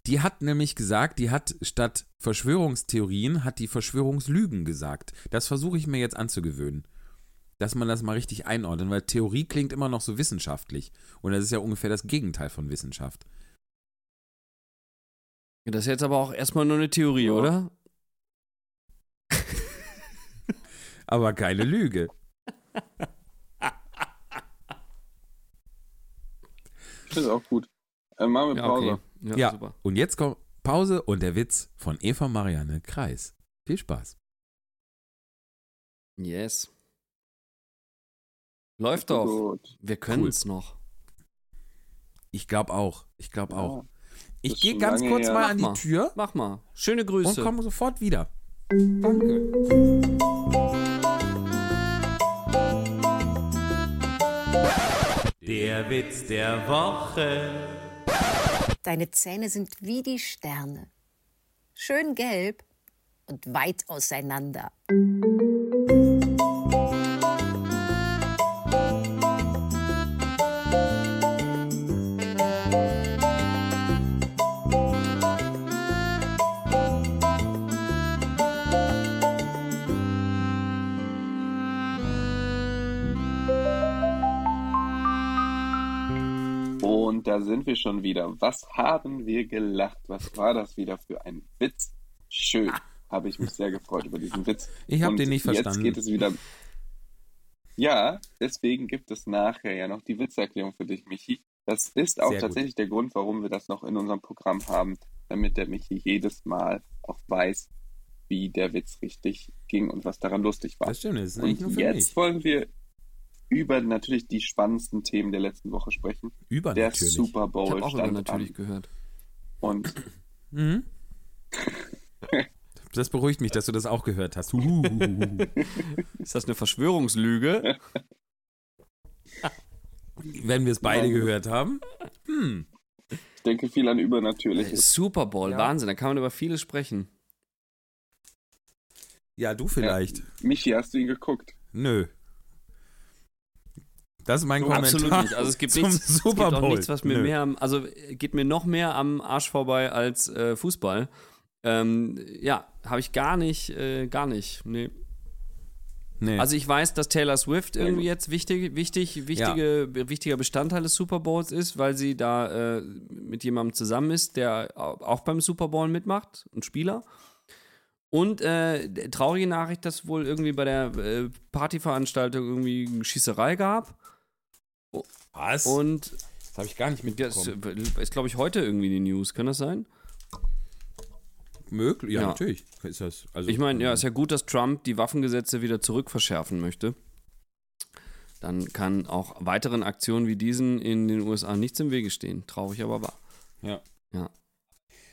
die hat nämlich gesagt, die hat statt Verschwörungstheorien, hat die Verschwörungslügen gesagt. Das versuche ich mir jetzt anzugewöhnen. Dass man das mal richtig einordnet, weil Theorie klingt immer noch so wissenschaftlich. Und das ist ja ungefähr das Gegenteil von Wissenschaft. Das ist jetzt aber auch erstmal nur eine Theorie, Ja. oder? [laughs] Aber keine Lüge. Finde es auch gut. Äh, machen wir Ja, Pause. okay. Ja, Ja. super. Und jetzt kommt Pause und der Witz von Eva Marianne Kreis. Viel Spaß. Yes. Läuft doch. Gut. Wir können Cool. es noch. Ich glaube auch. Ich glaube auch. Ja. Ich gehe ganz kurz her. mal Mach an die mal. Tür Mach mal. Schöne und Grüße. komme sofort wieder. Danke. Der Witz der Woche. Deine Zähne sind wie die Sterne. Schön gelb und weit auseinander. Da sind wir schon wieder. Was haben wir gelacht? Was war das wieder für ein Witz? Schön. Habe ich mich sehr gefreut über diesen Witz. Ich habe den nicht Jetzt verstanden. geht es wieder. Ja, deswegen gibt es nachher ja noch die Witzerklärung für dich, Michi. Das ist auch Sehr gut. tatsächlich der Grund, warum wir das noch in unserem Programm haben, damit der Michi jedes Mal auch weiß, wie der Witz richtig ging und was daran lustig war. Das stimmt, das ist nicht Und nur für jetzt mich. wollen wir über natürlich die spannendsten Themen der letzten Woche sprechen. Über Der natürlich. Super Ich Bowl habe auch stand natürlich an. gehört. Und Mhm. [laughs] Das beruhigt mich, dass du das auch gehört hast. Huhuhuhu. [laughs] Ist das eine Verschwörungslüge? [laughs] Wenn wir es beide Ja. gehört haben. Hm. ich denke viel an Übernatürliches. Super Bowl, Ja. Wahnsinn. Da kann man über vieles sprechen. Ja, du vielleicht. Michi, hast du ihn geguckt? Nö. Das ist mein Kommentar. Absolut nicht. Also es gibt nichts, es gibt auch nichts, was mir Nö. mehr, also äh, geht mir noch mehr am Arsch vorbei als äh, Fußball. Ähm, ja, habe ich gar nicht, äh, gar nicht. Nee. Nee. Also ich weiß, dass Taylor Swift irgendwie jetzt wichtig, wichtig, wichtige, wichtiger Bestandteil des Super Bowls ist, weil sie da äh, mit jemandem zusammen ist, der au- auch beim Super Bowl mitmacht, ein Spieler. Und äh, traurige Nachricht, dass wohl irgendwie bei der äh, Partyveranstaltung irgendwie eine Schießerei gab. Was? Und das habe ich gar nicht das mitbekommen. ist, glaube ich, heute irgendwie die News. Kann das sein? Möglich, ja, Ja. natürlich. Ist das, also, Ich meine, ja, ist ja gut, dass Trump die Waffengesetze wieder zurück verschärfen möchte. Dann kann auch weiteren Aktionen wie diesen in den USA nichts im Wege stehen. Traurig, aber wahr. Ja. Ja.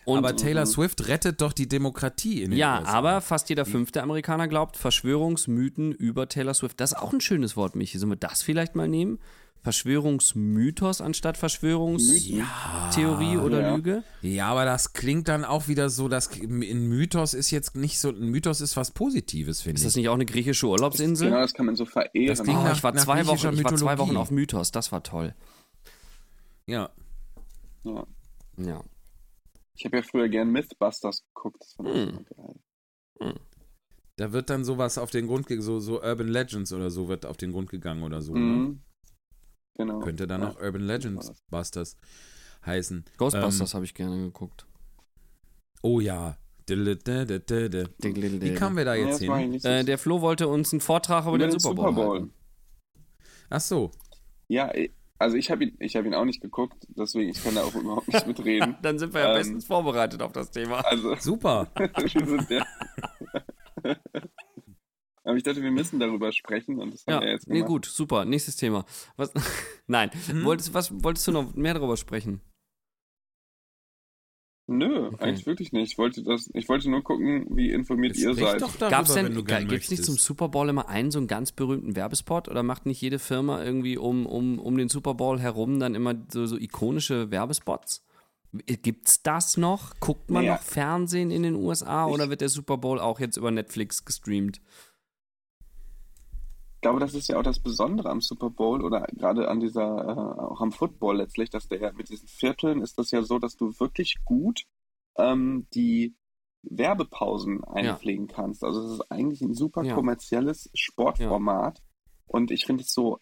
Und, Aber Taylor Swift rettet doch die Demokratie in den ja, USA. aber fast jeder fünfte Amerikaner glaubt Verschwörungsmythen über Taylor Swift. Das ist auch ein schönes Wort, Michi. Sollen wir das vielleicht mal nehmen? Verschwörungsmythos anstatt Verschwörungstheorie oder Ja. Lüge? Ja, aber das klingt dann auch wieder so, dass ein Mythos ist jetzt nicht so, ein Mythos ist was Positives, finde Ist ich. das nicht auch eine griechische Urlaubsinsel? Genau, das kann man so verehren. Das klingt Oh, nach- ich war, nach zwei Wochen, ich war zwei. Wochen auf Mythos. Das war toll. ja. ja. Ja. Ich habe ja früher gern Mythbusters geguckt. Das fand ich Hm. immer geil. Da wird dann sowas auf den Grund gegangen, so, so Urban Legends oder so wird auf den Grund gegangen oder so. Ne? Genau. Könnte dann ja. auch Urban Legends Busters heißen. Ghostbusters Ähm, habe ich gerne geguckt. Oh ja. Wie kamen wir da Ja, jetzt war hin? Äh, der Flo wollte uns einen Vortrag über, den, den Super Bowl. Super Bowl. halten. Ach so. Ja, also ich habe ihn, ich habe ihn auch nicht geguckt, deswegen ich kann da auch überhaupt nicht mitreden. [laughs] Dann sind wir ja Ähm, bestens vorbereitet auf das Thema. Also Super. [laughs] wir sind ja. [laughs] Aber ich dachte, wir müssen darüber sprechen und das haben Ja, wir jetzt nee, gemacht. gut, super. Nächstes Thema. Was? [laughs] Nein, Mhm. wolltest, was wolltest du noch mehr darüber sprechen? Nö, Okay. eigentlich wirklich nicht. Ich wollte das, ich wollte nur gucken, wie informiert ihr Sprich seid. doch darüber, Gab's wenn denn, gibt es nicht zum. Super Bowl immer einen so einen ganz berühmten Werbespot oder macht nicht jede Firma irgendwie um, um, um den Super Bowl herum dann immer so, so ikonische Werbespots? Gibt's das noch? Guckt man Naja. noch Fernsehen in den USA Ich- oder wird der Super Bowl auch jetzt über Netflix gestreamt? Ich glaube, das ist ja auch das Besondere am Super Bowl oder gerade an dieser, äh, auch am Football letztlich, dass der ja mit diesen Vierteln ist das ja so, dass du wirklich gut ähm, die Werbepausen einpflegen kannst. Also es ist eigentlich ein super Ja. kommerzielles Sportformat und ich finde es so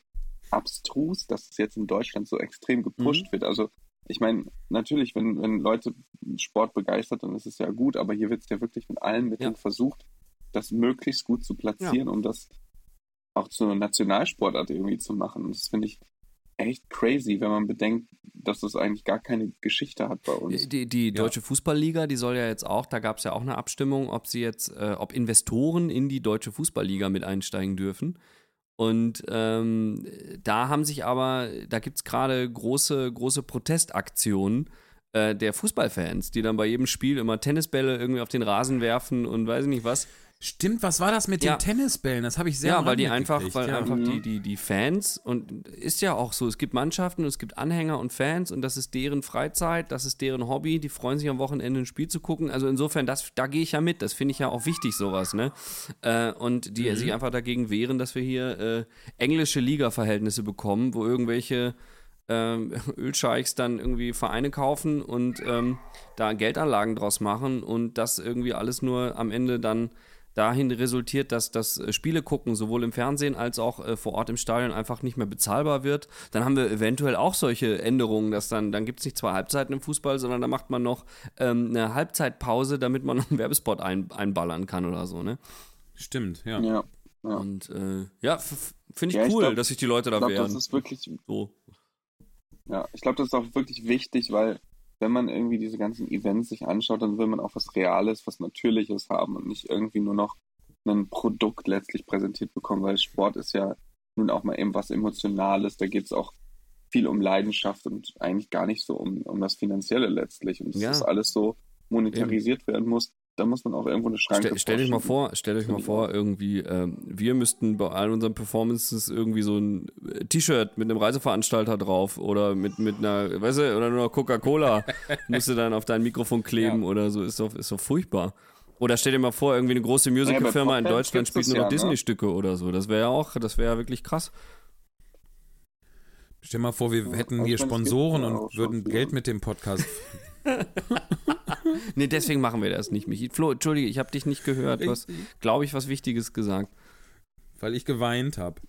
abstrus, dass es jetzt in Deutschland so extrem gepusht Mhm. wird. Also ich meine, natürlich, wenn, wenn Leute Sport begeistert, dann ist es ja gut, aber hier wird es ja wirklich mit allen Mitteln Ja. versucht, das möglichst gut zu platzieren, um das auch zur Nationalsportart irgendwie zu machen. Das finde ich echt crazy, wenn man bedenkt, dass das eigentlich gar keine Geschichte hat bei uns. Die, die Ja. Deutsche Fußballliga, die soll ja jetzt auch, da gab es ja auch eine Abstimmung, ob sie jetzt, äh, ob Investoren in die Deutsche Fußballliga mit einsteigen dürfen. Und ähm, da haben sich aber, da gibt es gerade große, große Protestaktionen äh, der Fußballfans, die dann bei jedem Spiel immer Tennisbälle irgendwie auf den Rasen werfen und weiß ich nicht was. Stimmt, was war das mit Ja. den Tennisbällen? Das habe ich sehr Ja, weil die einfach, weil ja. einfach Mhm. die, die, die Fans und ist ja auch so, es gibt Mannschaften und es gibt Anhänger und Fans und das ist deren Freizeit, das ist deren Hobby, die freuen sich am Wochenende ein Spiel zu gucken. Also insofern, das, da gehe ich ja mit, das finde ich ja auch wichtig, sowas, ne? Äh, und die Mhm. sich einfach dagegen wehren, dass wir hier äh, englische Liga-Verhältnisse bekommen, wo irgendwelche ähm, [laughs] Ölscheichs dann irgendwie Vereine kaufen und ähm, da Geldanlagen draus machen und das irgendwie alles nur am Ende dann dahin resultiert, dass das äh, Spiele gucken, sowohl im Fernsehen als auch äh, vor Ort im Stadion einfach nicht mehr bezahlbar wird. Dann haben wir eventuell auch solche Änderungen, dass dann, dann gibt es nicht zwei Halbzeiten im Fußball, sondern da macht man noch ähm, eine Halbzeitpause, damit man einen Werbespot ein, einballern kann oder so, ne? Stimmt, ja. Ja, ja. Und äh, ja, finde ich Ja, ich cool, glaub- dass sich die Leute da Ich glaube, das wehren. ist wirklich So. Ja, ich glaube, das ist auch wirklich wichtig, weil wenn man irgendwie diese ganzen Events sich anschaut, dann will man auch was Reales, was Natürliches haben und nicht irgendwie nur noch ein Produkt letztlich präsentiert bekommen, weil Sport ist ja nun auch mal eben was Emotionales, da geht es auch viel um Leidenschaft und eigentlich gar nicht so um, um das Finanzielle letztlich. Und dass Ja. das alles so monetarisiert werden muss, da muss man auch irgendwo eine Schranke Stell, stellt euch mal vor, stellt euch mal vor, irgendwie, ähm, wir müssten bei all unseren Performances irgendwie so ein äh, T-Shirt mit einem Reiseveranstalter drauf oder mit, mit einer, weißt du, oder nur noch Coca-Cola [laughs] musst du dann auf dein Mikrofon kleben oder so, ist doch, ist doch furchtbar. Oder stell dir mal vor, irgendwie eine große Musicalfirma in Popband Deutschland spielt nur noch ja, ne? Disney-Stücke oder so. Das wäre ja auch, das wäre ja wirklich krass. Stell mal vor, wir Ja, hätten hier Sponsoren ja und würden. Geld mit dem Podcast. [laughs] [laughs] [laughs] Nee, deswegen machen wir das nicht, Michi. Flo, entschuldige, ich habe dich nicht gehört. Du hast, glaube ich, was Wichtiges gesagt. weil ich geweint habe.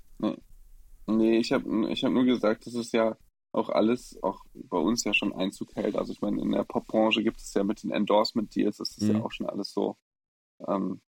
Nee, ich habe ich hab nur gesagt, dass es ja auch alles, auch bei uns ja schon Einzug hält. Also ich meine, in der Popbranche gibt es ja mit den Endorsement-Deals, das ist Mhm. ja auch schon alles so. Ähm,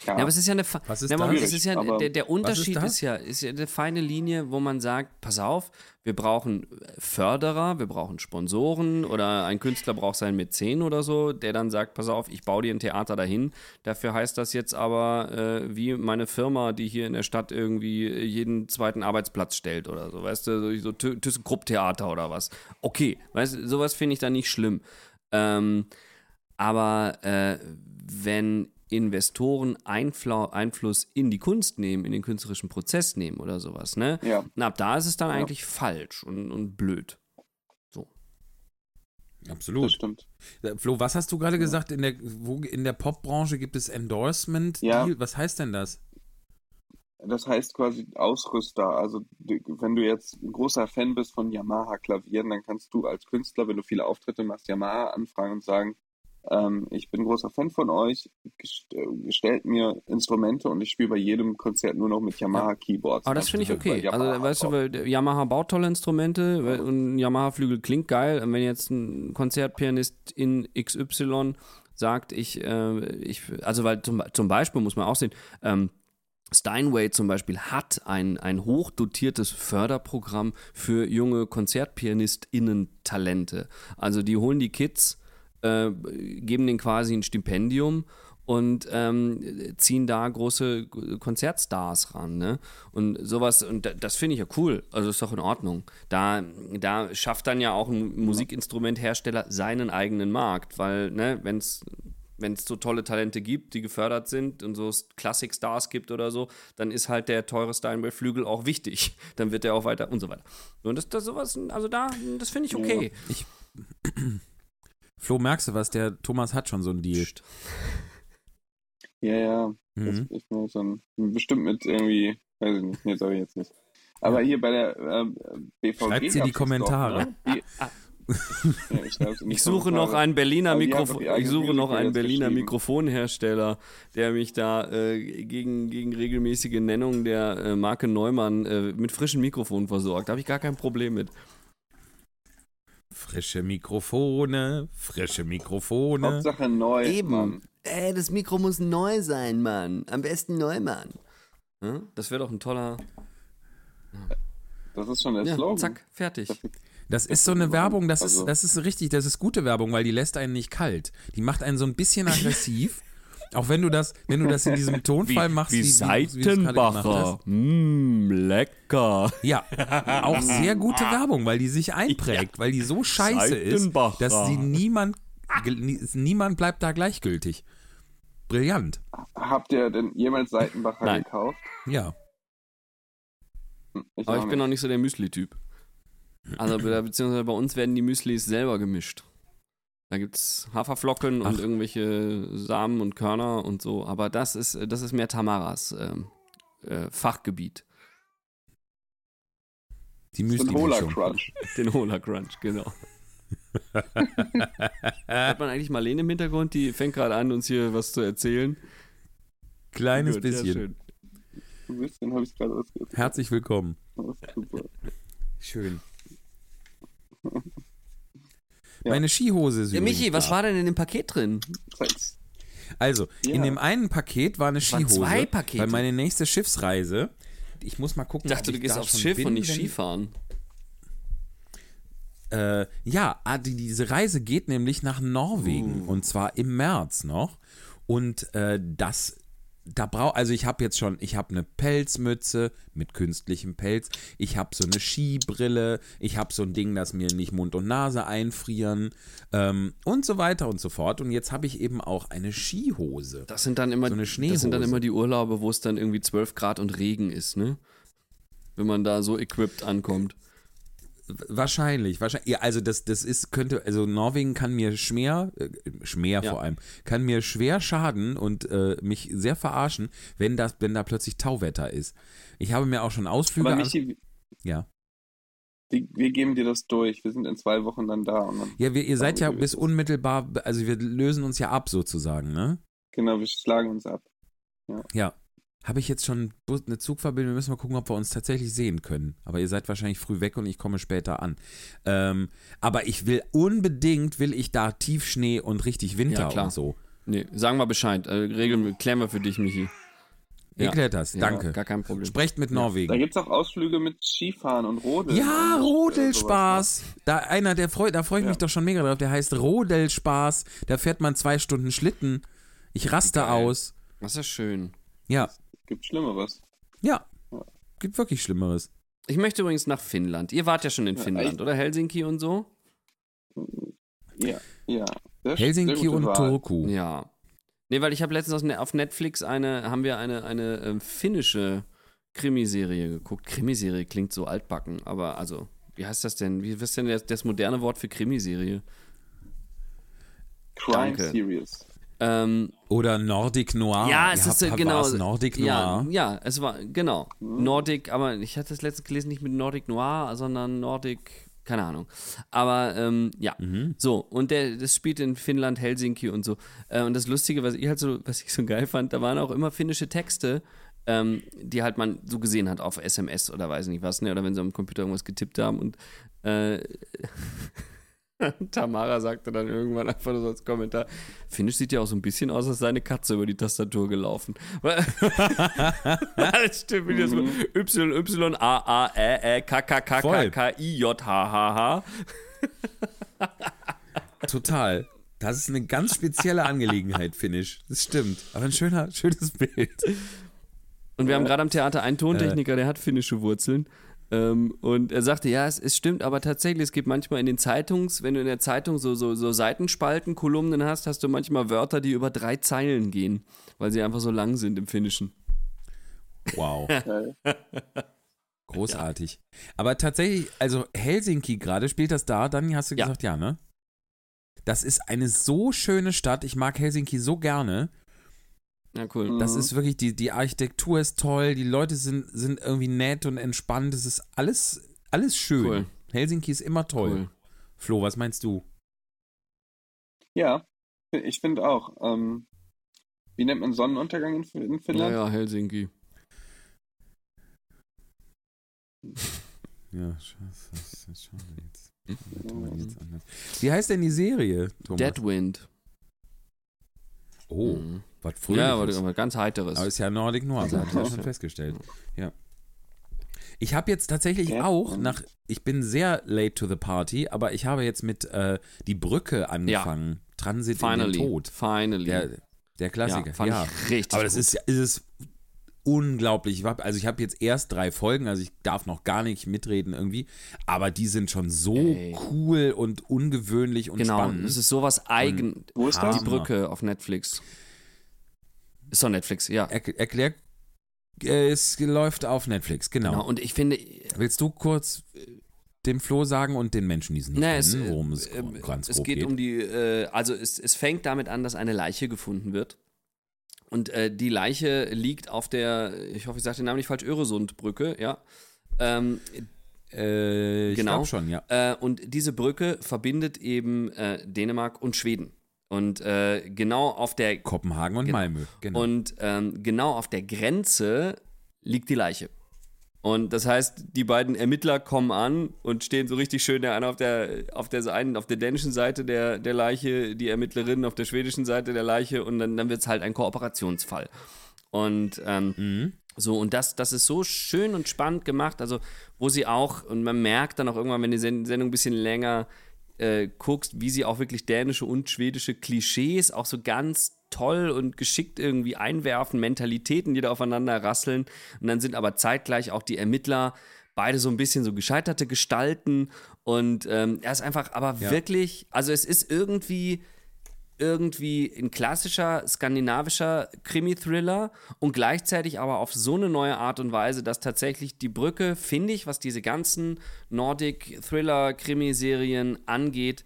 ja, Ja, aber es ist ja eine. Was ist ja, das? es ist ja Aber der, der Unterschied das? ist, ja ist ja eine feine Linie, wo man sagt, pass auf, wir brauchen Förderer, wir brauchen Sponsoren oder ein Künstler braucht seinen Mäzen oder so, der dann sagt, pass auf, ich baue dir ein Theater dahin. Dafür heißt das jetzt aber äh, wie meine Firma, die hier in der Stadt irgendwie jeden zweiten Arbeitsplatz stellt oder so, weißt du, so, so Thy- ThyssenKrupp-Theater oder was. Okay, weißt du, sowas finde ich dann nicht schlimm. Ähm, aber äh, wenn Investoren Einfla Einfluss in die Kunst nehmen, in den künstlerischen Prozess nehmen oder sowas, ne? ja, Na, ab da ist es dann Ja. eigentlich falsch und, und blöd. das Absolut. stimmt. Äh, Flo, was hast du gerade gesagt? In der, wo, in der Popbranche gibt es Endorsement Ja. Deal? Was heißt denn das? Das heißt quasi Ausrüster. Also wenn du jetzt ein großer Fan bist von Yamaha Klavieren, dann kannst du als Künstler, wenn du viele Auftritte machst, Yamaha anfragen und sagen, ähm, ich bin großer Fan von euch, gest äh, gestellt mir Instrumente und ich spiele bei jedem Konzert nur noch mit Yamaha Keyboards. Aber das finde ich okay. Also, Yamaha weißt du, weil Yamaha baut tolle Instrumente weil- und ein Yamaha-Flügel klingt geil. Und wenn jetzt ein Konzertpianist in XY sagt, ich, äh, ich also, weil zum, zum Beispiel muss man auch sehen, ähm, Steinway zum Beispiel hat ein, ein hochdotiertes Förderprogramm für junge KonzertpianistInnen-Talente. Also die holen die Kids, äh, geben denen quasi ein Stipendium und ähm, ziehen da große Konzertstars ran. Ne? Und sowas, und da- das finde ich ja cool. Also ist doch in Ordnung. Da, da schafft dann ja auch ein Musikinstrumenthersteller seinen eigenen Markt, weil, ne, wenn es wenn es so tolle Talente gibt, die gefördert sind und so Classic-Stars gibt oder so, dann ist halt der teure Steinway-Flügel auch wichtig. [laughs] Dann wird der auch weiter und so weiter. Und das, das sowas, also da, das finde ich okay. Flo, merkst du was? Der Thomas hat schon so einen Deal. [laughs] Ja, ja. Das Mhm. ist nur so ein, bestimmt mit irgendwie, weiß ich nicht, nee, ich jetzt nicht. Aber hier bei der äh, BVG. Schreibt sie in die das Kommentare. Doch, ne? die, ja, ich, Ich suche noch einen Berliner Mikrofon. Ich suche noch einen Berliner. Mikrofonhersteller, der mich da äh, gegen, gegen regelmäßige Nennung der äh, Marke Neumann äh, mit frischen Mikrofonen versorgt. Da habe ich gar kein Problem mit. Frische Mikrofone, frische Mikrofone. Hauptsache neu. Mann. Ey, das Mikro muss neu sein, Mann. Am besten Neumann. Ja, das wäre doch ein toller. Das ist schon der Ja, Slogan. zack, fertig. Das ist so eine Werbung, das Also- ist, das ist richtig, das ist gute Werbung, weil die lässt einen nicht kalt. Die macht einen so ein bisschen [laughs] aggressiv. Auch wenn du das, wenn du das in diesem [laughs] Tonfall machst, wie wie, wie, wie gemacht hast. Mmm, lecker. Ja, auch sehr gute [laughs] Werbung, weil die sich einprägt, weil die so scheiße ist, Seitenbacher. dass sie niemand, niemand bleibt da gleichgültig. Brillant. Habt ihr denn jemals Seitenbacher Nein. gekauft? Ja. Ich Aber ich bin noch nicht so der Müsli-Typ. Also be- beziehungsweise bei uns werden die Müslis selber gemischt. Da gibt es Haferflocken und Ach. irgendwelche Samen und Körner und so. Aber das ist, das ist mehr Tamaras ähm, äh, Fachgebiet. Die ist ein Hola. Crunch. [laughs] Den Hola Crunch, genau. [laughs] Hat man eigentlich Marlene im Hintergrund? Die fängt gerade an, uns hier was zu erzählen. Kleines Gut, ja, bisschen. schön. Ein bisschen habe ich gerade ausgehört. Herzlich willkommen. Ist super. Schön. [laughs] Ja. Meine Skihose ist Ja, Michi, was da. war denn in dem Paket drin? Also, Ja. in dem einen Paket war eine waren Skihose. zwei Pakete. Weil meine nächste Schiffsreise, ich muss mal gucken, Ich dachte, du gehst da aufs Schiff bin, und nicht Skifahren. Äh, ja, ah, die, diese Reise geht nämlich nach Norwegen Uh. und zwar im März noch. Und äh, das, da brauch, also ich habe jetzt schon, ich habe eine Pelzmütze mit künstlichem Pelz, ich habe so eine Skibrille, ich habe so ein Ding, das mir nicht Mund und Nase einfrieren ähm, und so weiter und so fort. Und jetzt habe ich eben auch eine Skihose. Das sind dann immer, So eine das sind dann Schneehose. immer die Urlaube, wo es dann irgendwie 12 Grad und Regen ist, ne? Wenn man da so equipped ankommt. Wahrscheinlich, wahrscheinlich. Ja, also das, das ist, könnte, also Norwegen kann mir schwer, äh, schwer Ja. vor allem, kann mir schwer schaden und äh, mich sehr verarschen, wenn das, wenn da plötzlich Tauwetter ist. Ich habe mir auch schon Ausflüge Aber Michi, ja. wir, wir geben dir das durch. Wir sind in zwei Wochen dann da. Dann, Ja, wir, ihr seid ja bis unmittelbar, also wir lösen uns ja ab sozusagen, ne? genau, wir schlagen uns ab. Ja. Habe ich jetzt schon Bus- eine Zugverbindung? Wir müssen mal gucken, ob wir uns tatsächlich sehen können. Aber ihr seid wahrscheinlich früh weg und ich komme später an. Ähm, aber ich will unbedingt, will ich da Tiefschnee und richtig Winter Ja, klar. und so. Nee, sagen wir Bescheid. Äh, regeln wir, klären wir für dich, Michi. Ja. Erklärt das, Ja, danke. Gar kein Problem. Sprecht mit Da Norwegen. gibt es auch Ausflüge mit Skifahren und Rodeln. Ja, äh, Rodelspaß. Da einer, der freut, da freue ich Ja. mich doch schon mega drauf. Der heißt Rodelspaß. Da fährt man zwei Stunden Schlitten. Ich raste Geil. aus. Das ist schön. Ja. Gibt Schlimmeres. ja. Gibt wirklich Schlimmeres. Ich möchte übrigens nach Finnland. Ihr wart ja schon in Ja, Finnland, oder? Helsinki und so? Ja, ja. Sehr- Helsinki sehr und Wahl. Turku. Ja. Nee, weil ich habe letztens auf Netflix eine, haben wir eine, eine ähm, finnische Krimiserie geguckt. Krimiserie klingt so altbacken, aber also, wie heißt das denn? Wie ist denn das, das moderne Wort für Krimiserie? Crime Danke. Series. Ähm, Oder Nordic Noir. ja, es Ihr ist habt- äh, genau. Nordic ja, Noir. ja, es war genau Nordic, aber ich hatte das letzte gelesen nicht mit Nordic Noir, sondern Nordic, keine Ahnung. Aber ähm, ja, Mhm. so und der, das spielt in Finnland, Helsinki und so. Äh, und das Lustige, was ich halt so, was ich so geil fand, da waren auch immer finnische Texte. Ähm, die halt man so gesehen hat auf SMS oder weiß nicht was, ne? Oder wenn sie am Computer irgendwas getippt haben und äh, [laughs] [laughs] Tamara sagte dann irgendwann einfach nur so als Kommentar, Finnisch sieht ja auch so ein bisschen aus, als sei eine Katze über die Tastatur gelaufen. Stimmt, wie das so Y, Y, A, A, Ä, Ä, K, K, K, K. K, I, J, H, H, H. Total. Das ist eine ganz spezielle Angelegenheit, Finnisch. Das stimmt. Aber ein schöner, schönes Bild. Und wir haben gerade am Theater Äh. einen Tontechniker, der hat finnische Wurzeln. Ähm, und er sagte, ja, es, es stimmt, aber tatsächlich, es gibt manchmal in den Zeitungs, wenn du in der Zeitung so, so, so Seitenspalten, Kolumnen hast, hast du manchmal Wörter, die über drei Zeilen gehen, weil sie einfach so lang sind im Finnischen. Wow. [laughs] Großartig. Aber tatsächlich, also Helsinki gerade, spielt das da? Dann hast du Ja. gesagt, ja, ne? das ist eine so schöne Stadt. Ich mag Helsinki so gerne. Ja, cool. Das Mhm. ist wirklich, die, die Architektur ist toll, die Leute sind, sind irgendwie nett und entspannt. Es ist alles, alles schön. Cool. Helsinki ist immer toll. Cool. Flo, was meinst du? Ja, ich finde auch. Ähm, wie nennt man Sonnenuntergang in, in Finnland? Naja, Helsinki. [laughs] Ja, scheiße, das ist schade jetzt. Anders. Wie heißt denn die Serie, Thomas? Deadwind. Oh, Mhm. Was früher. Ja, aber, ganz heiteres. Aber ist ja Nordic Noir, das hat ja schon festgestellt. Ja. Ich habe jetzt tatsächlich Ja. auch nach, ich bin sehr late to the party, aber ich habe jetzt mit äh, die Brücke angefangen. Transit in Finally. den Tod. Finally. Der, der Klassiker. ja, fand Ja, ich richtig aber das gut. ist, ist es unglaublich. Ich hab, also ich habe jetzt erst drei Folgen, also ich darf noch gar nicht mitreden irgendwie, aber die sind schon so Ey. cool und ungewöhnlich und Genau, spannend. es ist sowas eigen. Wo ist das? Die Brücke auf Netflix. Ist doch Netflix, ja. Er, erklär, äh, es läuft auf Netflix, genau. Genau. Und ich finde, Willst du kurz dem Flo sagen und den Menschen, die es nicht es, kennen, worum es äh, ganz es grob geht, um die, äh, also es, es fängt damit an, dass eine Leiche gefunden wird. Und äh, die Leiche liegt auf der, ich hoffe, ich sage den Namen nicht falsch, Öresundbrücke, ja. Ähm, Äh, ich Genau. glaube schon, ja. äh, und diese Brücke verbindet eben äh, Dänemark und Schweden. Und äh, genau auf der Kopenhagen und Genau. Malmö, genau. Und ähm, genau auf der Grenze liegt die Leiche. Und das heißt, die beiden Ermittler kommen an und stehen so richtig schön, der eine auf der, auf der einen, auf der dänischen Seite der, der Leiche, die Ermittlerin auf der schwedischen Seite der Leiche und dann, dann wird es halt ein Kooperationsfall. Und ähm, Mhm. so, und das, das ist so schön und spannend gemacht, also wo sie auch, und man merkt dann auch irgendwann, wenn die Sen- Sendung ein bisschen länger äh, guckst, wie sie auch wirklich dänische und schwedische Klischees auch so ganz toll und geschickt irgendwie einwerfen, Mentalitäten, die da aufeinander rasseln. Und dann sind aber zeitgleich auch die Ermittler beide so ein bisschen so gescheiterte Gestalten. Und ähm, er ist einfach aber Ja. wirklich, also es ist irgendwie irgendwie ein klassischer skandinavischer Krimi-Thriller und gleichzeitig aber auf so eine neue Art und Weise, dass tatsächlich die Brücke, finde ich, was diese ganzen Nordic-Thriller-Krimiserien angeht,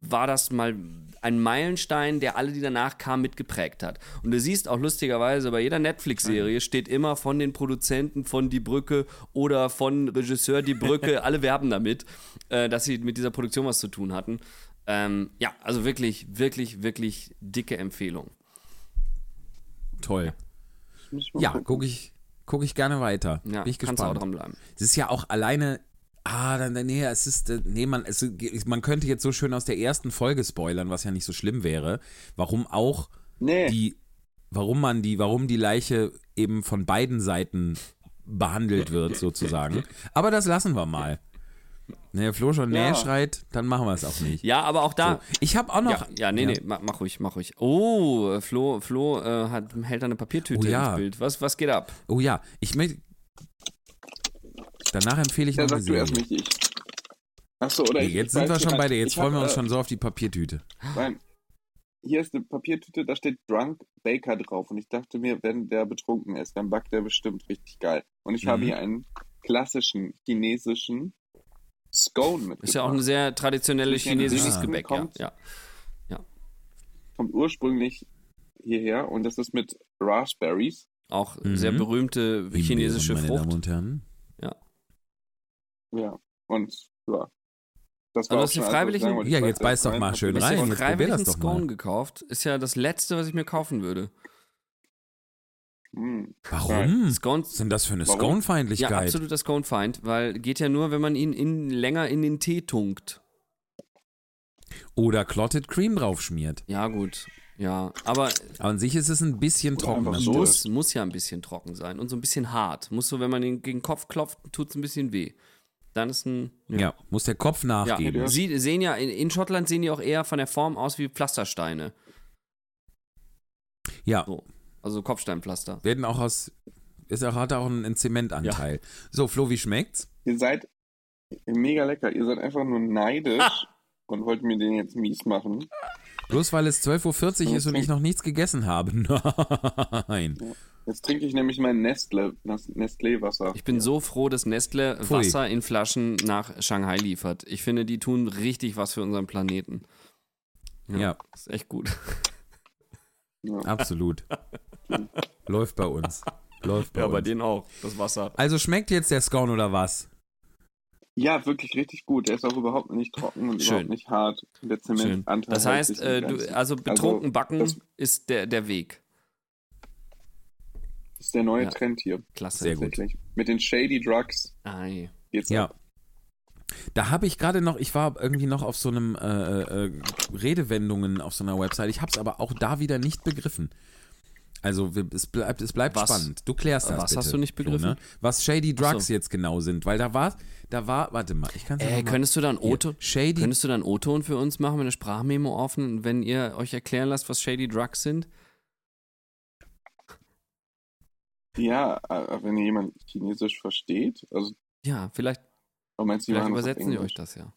war das mal ein Meilenstein, der alle, die danach kamen, mitgeprägt hat. Und du siehst auch lustigerweise, bei jeder Netflix-Serie steht immer von den Produzenten von Die Brücke oder von Regisseur Die Brücke, [laughs] alle werben damit, äh, dass sie mit dieser Produktion was zu tun hatten. Ähm, ja, also wirklich, wirklich, wirklich dicke Empfehlung. Toll. Ja, gucke ich, guck ich gerne weiter. Ja, Bin ich kannst du auch gespannt. dranbleiben. Es ist ja auch alleine. Ah, dann, nee, es ist, äh, nee, man, es, man könnte jetzt so schön aus der ersten Folge spoilern, was ja nicht so schlimm wäre. Warum auch Nee, die, warum man die, warum die Leiche eben von beiden Seiten behandelt wird, sozusagen. [laughs] Aber das lassen wir mal. Wenn der Flo schon Ja. näher schreit, dann machen wir es auch nicht. Ja, aber auch da. So, ich habe auch noch. Ja, ja, nee, nee, mach, mach ruhig, mach ruhig. Oh, Flo, Flo äh, hat, hält da eine Papiertüte Oh ja. ins Bild. Was, was geht ab? Oh ja, ich möchte. Danach empfehle ich ja, noch eine sag du erst Serie. Achso, oder Nee, ich jetzt sind wir schon bei dir. Jetzt freuen wir uns äh, schon so auf die Papiertüte. Weil hier ist eine Papiertüte, da steht Drunk Baker drauf. Und ich dachte mir, wenn der betrunken ist, dann backt der bestimmt richtig geil. Und ich habe Mhm. hier einen klassischen chinesischen Scone mitgebracht. Ist ja auch ein sehr traditionelles ja chinesisches. Gebäck, ja. Kommt. ja. Kommt ursprünglich hierher und das ist mit Raspberries. Auch Mhm. sehr berühmte chinesische meine Frucht. Damen und Herren. Ja. Und ja. Das Also war hast auch freiwillig ich wollte. Ja, Ich jetzt beiß doch mal schön rein. dir jetzt freiwillig einen. Scone gekauft. Ist ja das Letzte, was ich mir kaufen würde. Hm. Warum? Ist denn das für eine Warum? ja, Scone-Feindlichkeit? absoluter Scone-Feind, weil geht ja nur, wenn man ihn in, länger in den Tee tunkt. Oder Clotted Cream draufschmiert. Ja, gut. Ja, aber Aber an sich ist es ein bisschen trocken. so. muss, muss ja ein bisschen trocken sein und so ein bisschen hart. Muss so, wenn man ihn gegen den Kopf klopft, tut es ein bisschen weh. Dann ist ein. Ja, muss der Kopf Ja, nachgeben. Ja. Sie sehen ja, in, in Schottland sehen die auch eher von der Form aus wie Pflastersteine. Ja, So. Also Kopfsteinpflaster. werden auch aus. Ist auch, hat auch einen, Zementanteil. So, Flo, wie schmeckt's? Ihr seid mega lecker. Ihr seid einfach nur neidisch und wollt mir den jetzt mies machen. Bloß weil es 12.40 Uhr ist und ich noch nichts gegessen habe. [laughs] Nein. Jetzt trinke ich nämlich mein Nestle, das Nestlé-Wasser. Ich bin so froh, dass Nestle Pfui. Wasser in Flaschen nach Shanghai liefert. Ich finde, die tun richtig was für unseren Planeten. Ja, Ist echt gut. Ja. absolut. Läuft bei uns. Läuft bei Ja, uns. bei denen auch, das Wasser. Also schmeckt jetzt der Scone oder was? Ja, wirklich richtig gut. Der ist auch überhaupt nicht trocken und Schön. überhaupt nicht hart. Der Schön. Zementanteil Das heißt, äh, du, also betrunken backen das ist der, der Weg. ist der neue Ja. Trend hier. Klasse. Sehr gut. Tatsächlich. Mit den Shady Drugs Ei. geht's Ja. ab. Da habe ich gerade noch, ich war irgendwie noch auf so einem äh, äh, Redewendungen auf so einer Website. Ich habe es aber auch da wieder nicht begriffen. Also wir- es bleibt, es bleibt Was? spannend. Du klärst das Was bitte. hast du nicht begriffen? So, ne? Was Shady Drugs so. jetzt genau sind, weil da war, da war, warte mal, ich kann Äh, könntest du dann O-Ton, Shady könntest du dann O-Ton für uns machen, wenn eine Sprachmemo offen, wenn ihr euch erklären lasst, was Shady Drugs sind? Ja, äh, wenn jemand Chinesisch versteht, also Ja, vielleicht, oh, meinst du, vielleicht übersetzen die euch das ja.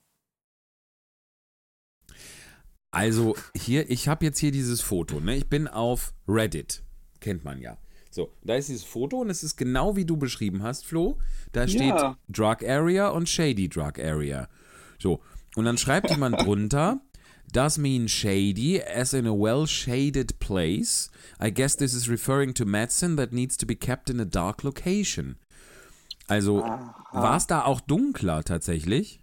Also hier, ich habe jetzt hier dieses Foto. Ne? Ich bin auf Reddit. Kennt man ja. So, da ist dieses Foto und es ist genau wie du beschrieben hast, Flo. Da steht Ja. Drug Area und Shady Drug Area. So, und dann schreibt jemand [laughs] drunter, does mean shady as in a well shaded place. I guess this is referring to medicine that needs to be kept in a dark location. Also war es da auch dunkler tatsächlich?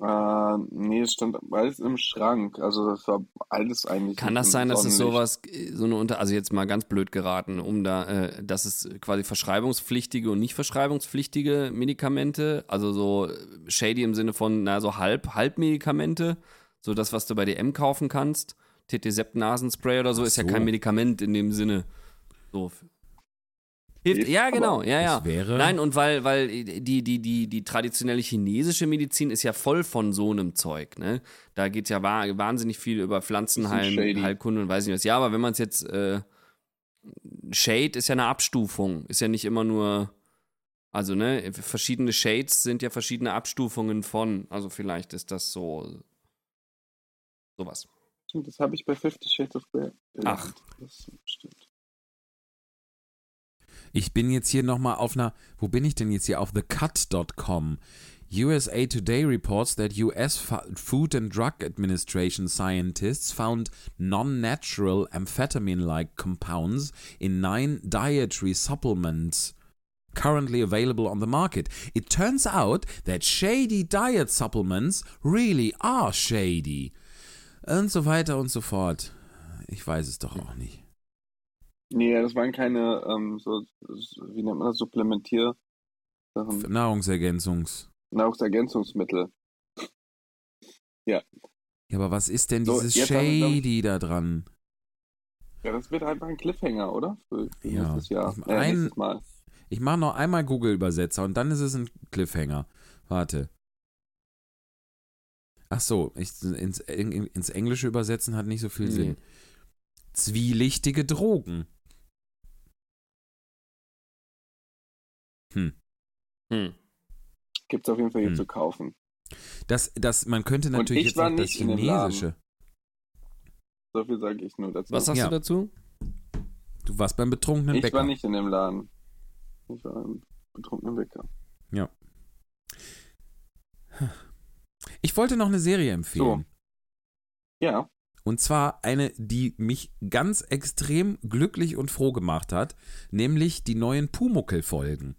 Äh, nee, es stand alles im Schrank. Also das war alles eigentlich. Kann das sein, dass es sowas, äh, so eine Unter, also jetzt mal ganz blöd geraten, um da, äh, dass es quasi verschreibungspflichtige und nicht verschreibungspflichtige Medikamente, also so äh, shady im Sinne von, na, so halb, Halbmedikamente, so das, was du bei DM kaufen kannst, TT-Sept-Nasenspray oder so, Ach ist ja kein Medikament in dem Sinne. So. Hilft, ja, genau, ja, ja. Das wäre. Nein, und weil, weil die, die, die, die traditionelle chinesische Medizin ist ja voll von so einem Zeug, ne? Da geht ja wa wahnsinnig viel über. Pflanzenheilkunde und weiß nicht was. Ja, aber wenn man es jetzt, äh, Shade ist ja eine Abstufung, ist ja nicht immer nur, also, ne, verschiedene Shades sind ja verschiedene Abstufungen von, also vielleicht ist das so, sowas. Stimmt, Das habe ich bei Fifty Shades of Grey. Ach. Das stimmt. Ich bin jetzt hier nochmal auf einer, wo bin ich denn jetzt hier? Auf thecut.com. USA Today reports that US Food and Drug Administration scientists found non-natural amphetamine-like compounds in nine dietary supplements currently available on the market. It turns out that shady diet supplements really are shady. Und so weiter und so fort. Ich weiß es doch auch nicht. Nee, das waren keine, ähm, so, wie nennt man das, Supplementier- Sachen. Nahrungsergänzungs. Nahrungsergänzungsmittel. Ja, aber was ist denn dieses glaub ich- Shady da dran? Ja, das wird einfach ein Cliffhanger, oder? Für, für Ja. nächstes Jahr. Ich- Äh, ein- Mal. Ich mache noch einmal Google-Übersetzer und dann ist es ein Cliffhanger. Warte. Ach so, ich, ins, in, ins Englische übersetzen hat nicht so viel Nee. Sinn. Zwielichtige Drogen. Hm. Hm. Gibt's auf jeden Fall hier Hm. zu kaufen. Das, das, man könnte natürlich ich jetzt noch das. Chinesische. So viel sage ich nur dazu. Was sagst Ja. du dazu? Du warst beim betrunkenen ich Bäcker. war nicht in dem Laden. Ich war im betrunkenen Bäcker. Ich wollte noch eine Serie empfehlen. Ja, Und zwar eine, die mich ganz extrem glücklich und froh gemacht hat, nämlich die neuen Pumuckel-Folgen.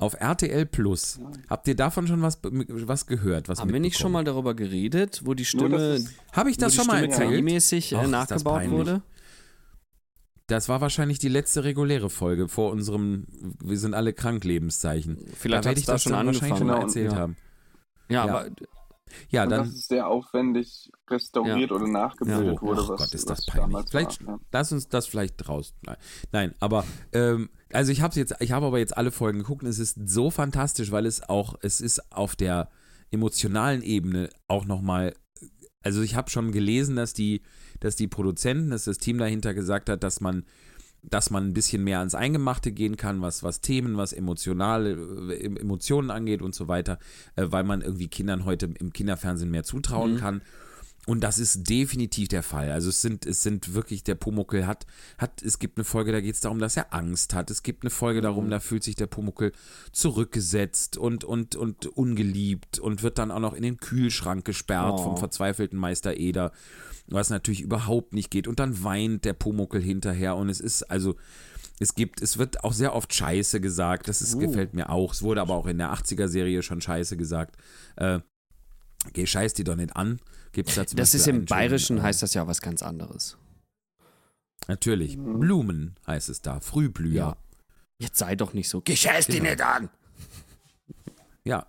Auf RTL Plus. Habt ihr davon schon was, was gehört? Was Haben wir nicht schon mal darüber geredet, wo die Stimme, Habe ich das schon mal Stimme erzählt? KI-mäßig Och, äh, das nachgebaut peinlich. wurde? Das war wahrscheinlich die letzte reguläre Folge vor unserem Wir sind alle krank Lebenszeichen. Vielleicht da werde ich da das schon dann wahrscheinlich schon angefangen. mal Genau, erzählt ja. haben. Ja, Ja. aber Ja, und dann dass es sehr aufwendig restauriert oder nachgebildet Ja. wurde, Ach was, Gott, ist das peinlich. Vielleicht- war. Ja. Lass uns das vielleicht draus. Nein, Nein aber ähm, also ich habe jetzt, ich habe aber jetzt alle Folgen geguckt und es ist so fantastisch, weil es auch, es ist auf der emotionalen Ebene auch nochmal, also ich habe schon gelesen, dass die, dass die Produzenten, dass das Team dahinter gesagt hat, dass man, dass man ein bisschen mehr ans Eingemachte gehen kann, was, was Themen, was emotionale äh, Emotionen angeht und so weiter, äh, weil man irgendwie Kindern heute im Kinderfernsehen mehr zutrauen Mhm. kann. Und das ist definitiv der Fall. Also es sind, es sind wirklich, der Pumuckel hat, hat, es gibt eine Folge, da geht es darum, dass er Angst hat. Es gibt eine Folge darum, Mhm. da fühlt sich der Pumuckel zurückgesetzt und, und, und ungeliebt und wird dann auch noch in den Kühlschrank gesperrt Oh. vom verzweifelten Meister Eder, was natürlich überhaupt nicht geht. Und dann weint der Pumuckel hinterher und es ist also, es gibt, es wird auch sehr oft Scheiße gesagt. Das ist, Uh. gefällt mir auch. Es wurde aber auch in der 80er-Serie schon Scheiße gesagt. Äh, geh, scheiß die doch nicht an. Gibt's da zum Das ist im einen schönen, Bayerischen äh, heißt das ja was ganz anderes. Natürlich. Mhm. Blumen heißt es da. Frühblüher. Ja. Jetzt sei doch nicht so. Gescheiß die Genau. nicht an! Ja.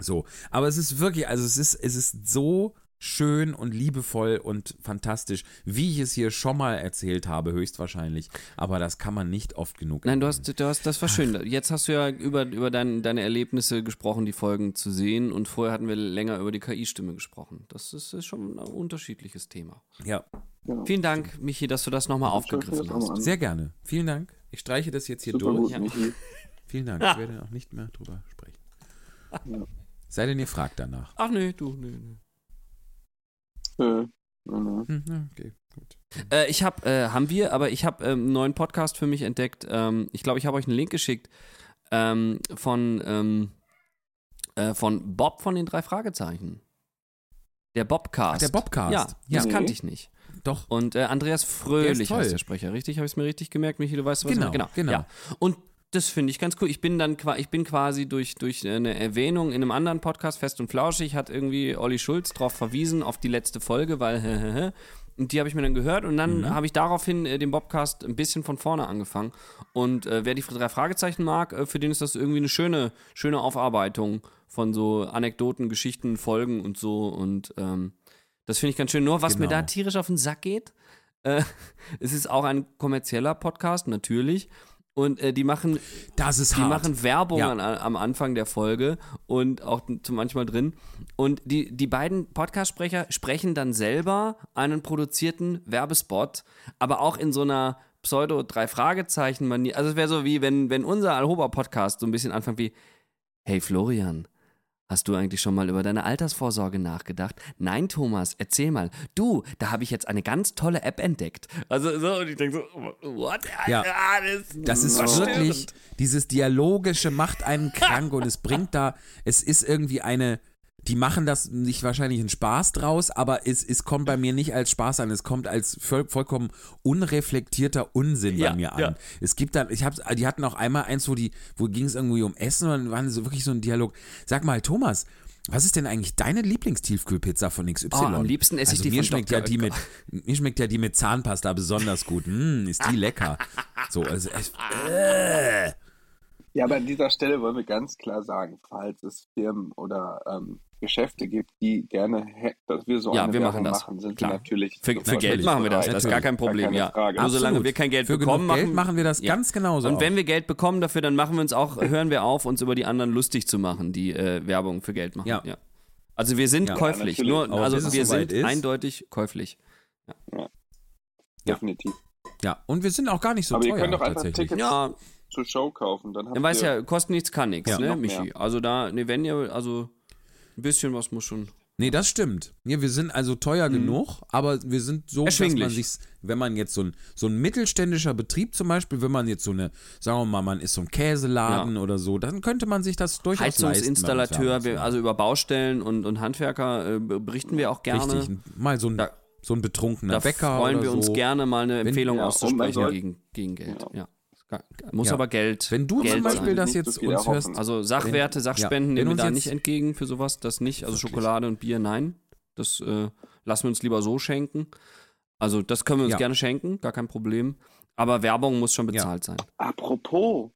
So. Aber es ist wirklich, also es ist, es ist so schön und liebevoll und fantastisch, wie ich es hier schon mal erzählt habe, höchstwahrscheinlich. Aber das kann man nicht oft genug Nein, du hast, du hast, das war schön. Jetzt hast du ja über, über dein, deine Erlebnisse gesprochen, die Folgen zu sehen. Und vorher hatten wir länger über die KI-Stimme gesprochen. Das ist, ist schon ein unterschiedliches Thema. Ja, Genau. Vielen Dank, Michi, dass du das nochmal aufgegriffen hast. an. sehr gerne. Vielen Dank. Ich streiche das jetzt hier Super durch. gut, Ja. [laughs] Vielen Dank. Ich werde auch nicht mehr drüber sprechen. Ja. Sei denn, ihr fragt danach. Ach nee, du, nee, nee. Äh, na, na. Hm, okay, gut. Äh, ich habe, äh, haben wir, aber ich habe ähm, einen neuen Podcast für mich entdeckt. Ähm, ich glaube, ich habe euch einen Link geschickt ähm, von, ähm, äh, von Bob von den drei Fragezeichen. Der Bobcast. Ach, der Bobcast. Ja, Ja. das Nee. kannte ich nicht. Doch. Und äh, Andreas Der Fröhlich ist toll. heißt der Sprecher, richtig? Habe ich es mir richtig gemerkt, Michi? Du weißt, was Genau, ich genau, genau. Ja. Und das finde ich ganz cool. Ich bin dann ich bin quasi durch, durch eine Erwähnung in einem anderen Podcast, Fest und Flauschig, hat irgendwie Olli Schulz darauf verwiesen, auf die letzte Folge, weil [laughs] und die habe ich mir dann gehört und dann Mhm. habe ich daraufhin äh, den Bobcast ein bisschen von vorne angefangen. Und äh, wer die drei Fragezeichen mag, äh, für den ist das irgendwie eine schöne, schöne Aufarbeitung von so Anekdoten, Geschichten, Folgen und so. Und ähm, das finde ich ganz schön. Nur was mir Genau. da tierisch auf den Sack geht, äh, [laughs] es ist auch ein kommerzieller Podcast, natürlich. Und äh, die machen, Das ist die hart. machen Werbung Ja. an, am Anfang der Folge und auch zum manchmal drin. Und die, die beiden Podcast-Sprecher sprechen dann selber einen produzierten Werbespot, aber auch in so einer Pseudo-Drei-Fragezeichen-Manier. Also es wäre so wie, wenn, wenn unser Alhoba-Podcast so ein bisschen anfängt wie, hey Florian, Hast du eigentlich schon mal über deine Altersvorsorge nachgedacht? Nein, Thomas, erzähl mal. Du, da habe ich jetzt eine ganz tolle App entdeckt. Also so, und ich denke so, what? Ja. Ah, das, ist verstörend. wirklich, dieses Dialogische macht einen krank und es bringt da, es ist irgendwie eine, die machen das nicht wahrscheinlich einen Spaß draus, aber es, es kommt bei mir nicht als Spaß an, es kommt als voll, vollkommen unreflektierter Unsinn Ja, bei mir an. ja. Es gibt dann, ich hab's, die hatten auch einmal eins, wo die, wo ging es irgendwie um Essen und dann waren so wirklich so ein Dialog. Sag mal, Thomas, was ist denn eigentlich deine Lieblingstiefkühlpizza von XY? Oh, am liebsten esse ich also die mir von schmeckt Dr. ja die mit Mir schmeckt ja die mit Zahnpasta besonders gut. Mm, ist die lecker. [laughs] So, also äh. Ja, aber an dieser Stelle wollen wir ganz klar sagen, falls es Firmen oder ähm, Geschäfte gibt, die gerne hätten, dass wir so Ja, eine wir Werbung machen das. machen, sind Klar. wir natürlich Für, für Geld machen wir das, das ist gar kein Gar Problem, keine ja. Nur solange wir kein Geld Für bekommen, genug Geld machen, machen wir das Ja. ganz genauso. Und wenn auch. wir Geld bekommen dafür, dann machen wir uns auch, hören wir auf, uns über die anderen lustig zu machen, die äh, Werbung für Geld machen. Ja. Also wir sind Ja, käuflich, nur, Aber also wir soweit sind ist- eindeutig käuflich. Definitiv. ja, und wir sind auch gar nicht so Aber ihr teuer könnt doch einfach tatsächlich. Tickets Ja, zur Show kaufen. Dann dann weiß ja, kostet nichts, kann nichts, Ja. ne, Michi? mehr. Also da, ne, wenn ihr, also ein bisschen was muss schon. Nee, das stimmt. Ja, wir sind also teuer genug, aber wir sind so, dass man Erschwinglich. sich, wenn man jetzt so ein, so ein mittelständischer Betrieb zum Beispiel, wenn man jetzt so eine, sagen wir mal, man ist so ein Käseladen oder so, dann könnte man sich das durchaus leisten. uns Heizungsinstallateur, zu wir, also über Baustellen und, und Handwerker äh, berichten wir auch gerne. Richtig, mal so ein, Da- so ein betrunkener Da Bäcker freuen oder wir uns so. gerne mal eine Empfehlung ja, und man auszusprechen gegen, gegen Geld. Ja. Ja. Muss Ja. aber Geld, Wenn du Geld zum Beispiel sein. das jetzt so uns hörst, Also Sachwerte, Sachspenden wenn nehmen wir uns da nicht entgegen für sowas, das nicht. Also Wirklich. Schokolade und Bier, nein. Das äh, lassen wir uns lieber so schenken. Also das können wir uns Ja. gerne schenken, gar kein Problem. Aber Werbung muss schon bezahlt sein. Apropos,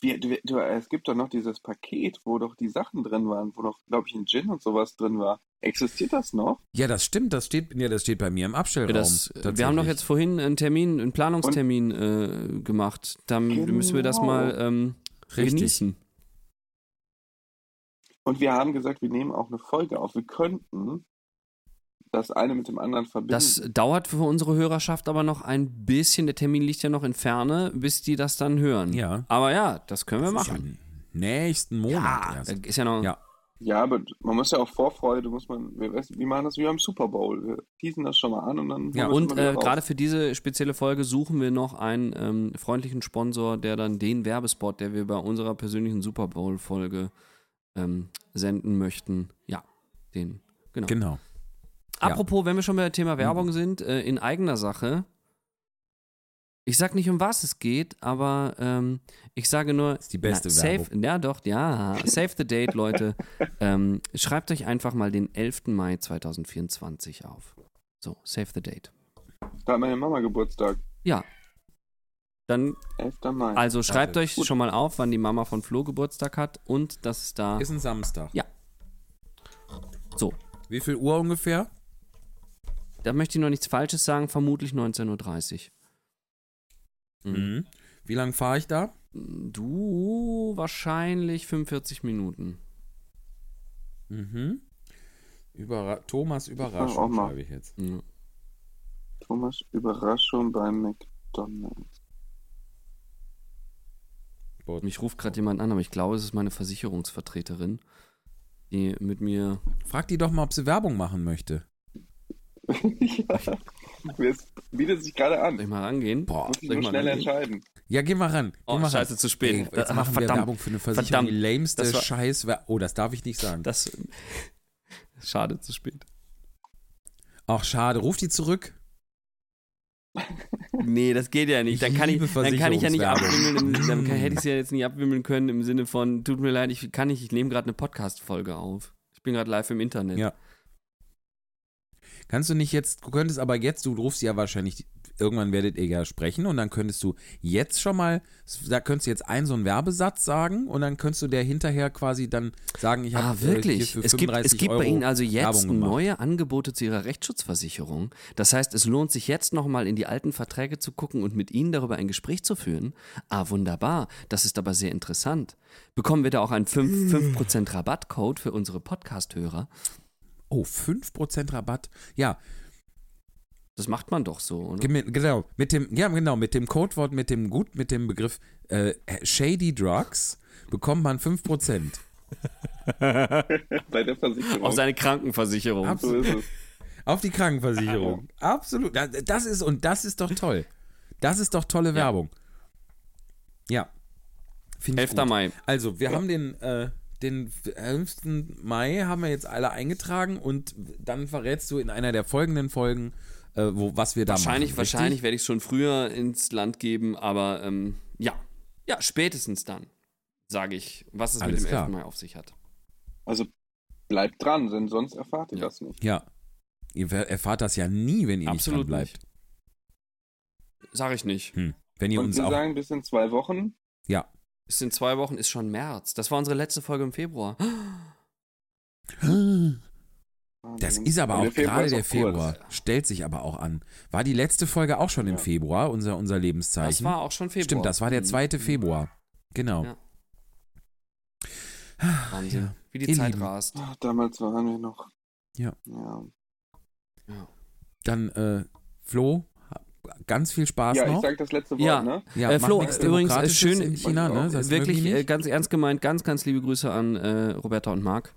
wir, du, du, es gibt doch noch dieses Paket, wo doch die Sachen drin waren, wo noch, glaube ich, ein Gin und sowas drin war. Existiert das noch? ja, das stimmt, das steht, ja, das steht bei mir im Abstellraum. Das, wir haben doch jetzt vorhin einen Termin, einen Planungstermin äh, gemacht. Dann müssen wir das Genau. mal ähm, Richtig. genießen. Und wir haben gesagt, wir nehmen auch eine Folge auf. Wir könnten das eine mit dem anderen verbinden. Das dauert für unsere Hörerschaft aber noch ein bisschen. Der Termin liegt ja noch in Ferne, bis die das dann hören. Ja. Aber ja, das können wir Das ist machen. ja nächsten Monat Ja, erst. ist ja noch. Ja. Ja, aber man muss ja auch Vorfreude, muss man, wir, wir machen das wie beim Super Bowl. Wir teasen das schon mal an und dann. Ja, Und äh, gerade für diese spezielle Folge suchen wir noch einen ähm, freundlichen Sponsor, der dann den Werbespot, der wir bei unserer persönlichen Super Bowl-Folge ähm, senden möchten, ja, den, genau. Genau. Apropos, wenn wir schon bei Thema Werbung sind, äh, in eigener Sache. Ich sag nicht, um was es geht, aber ähm, ich sage nur. ist die beste save, Werbung. Ja, doch, ja. Save the date, Leute. [laughs] ähm, schreibt euch einfach mal den 11. Mai 2024 auf. So, save the date. Da hat meine Mama Geburtstag. Ja. Dann, 11. Mai. also schreibt Warte, euch schon mal auf, wann die Mama von Flo Geburtstag hat und dass es da. Ist ein Samstag. Ja. So, Wie viel Uhr ungefähr? Da möchte ich noch nichts Falsches sagen, vermutlich 19.30 Uhr. Mhm. Wie lange fahre ich da? Du wahrscheinlich 45 Minuten. Mhm. Überra Thomas Überraschung schreibe ich jetzt. Ja. Thomas Überraschung beim McDonalds. Boah, Mich ruft gerade jemand an, aber ich glaube, es ist meine Versicherungsvertreterin, die mit mir. Frag die doch mal, ob sie Werbung machen möchte. [laughs] ja. Es bietet sich gerade Soll ich an. mal rangehen? Boah. Muss ich nur schnell rangehen? entscheiden. Ja, geh mal ran. Geh Oh, mal ran. scheiße, zu spät. Ey, jetzt Ah, machen wir verdammt. Werbung für eine Versicherung. Verdammt. Die lämste Das war- Scheiß. Oh, das darf ich nicht sagen. Das. [laughs] Schade, zu spät. Ach, schade. Ruf die zurück. Nee, das geht ja nicht. Ich Dann kann ich, dann kann ich ja nicht abwimmeln. Im, dann kann, hätte ich es ja jetzt nicht abwimmeln können im Sinne von, tut mir leid, ich kann nicht, ich nehme gerade eine Podcast-Folge auf. Ich bin gerade live im Internet. Ja. Kannst du nicht jetzt, du könntest aber jetzt, du rufst ja wahrscheinlich, irgendwann werdet ihr ja sprechen und dann könntest du jetzt schon mal, da könntest du jetzt einen so einen Werbesatz sagen und dann könntest du der hinterher quasi dann sagen, ich habe Ah, wirklich? Hier für es gibt, 35 es gibt Euro bei Ihnen also jetzt neue Angebote zu Ihrer Rechtsschutzversicherung. Das heißt, es lohnt sich jetzt nochmal in die alten Verträge zu gucken und mit Ihnen darüber ein Gespräch zu führen. Ah, wunderbar. Das ist aber sehr interessant. Bekommen wir da auch einen 5%, 5 Rabattcode für unsere Podcast-Hörer? Oh, 5% Rabatt. Ja, Das macht man doch so, oder? Genau, mit dem, ja, genau, mit dem Codewort, mit dem gut, mit dem Begriff äh, Shady Drugs bekommt man 5%. [laughs] Bei der Versicherung. Auf seine Krankenversicherung. Ab- so ist es. Auf die Krankenversicherung. Absolut. Das, das ist, und das ist doch toll. Das ist doch tolle Werbung. Ja. Finde ich 11. gut. Mai. Also, wir haben den, äh, den 11. Mai haben wir jetzt alle eingetragen und dann verrätst du in einer der folgenden Folgen, äh, wo, was wir da Wahrscheinlich, machen. wahrscheinlich werde ich es schon früher ins Land geben, aber ähm, ja. Ja, spätestens dann sage ich, was es Alles mit dem klar. 11. Mai auf sich hat. Also bleibt dran, denn sonst erfahrt ihr Ja. das nicht. Ja. Ihr erfahrt das ja nie, wenn ihr Absolut nicht dran bleibt. Sage ich nicht. Hm. Wenn ihr Und uns wir auch. sagen, bis in zwei Wochen. Ja. Ist in zwei Wochen, ist schon März. Das war unsere letzte Folge im Februar. [gasps] Das ist aber auch gerade der. Februar. Stellt sich aber auch an. War die letzte Folge auch schon im. Februar, unser, unser Das Lebenszeichen? war auch schon Februar. Stimmt, das war der Mhm. 2. Februar. Genau. Ja. Wahnsinn. Ja. Wie die Ihr Zeit Lieben. rast. Ach, damals waren wir noch. Ja. Ja, Dann, äh, Flo, ganz viel Spaß ja ich noch. sag das letzte Wort, Ja. ne? Ja, äh, Flo, übrigens, äh, Demokratisches schön, in China, ne? Das wirklich äh, ganz ernst gemeint, ganz, ganz liebe Grüße an äh, Roberta und Marc.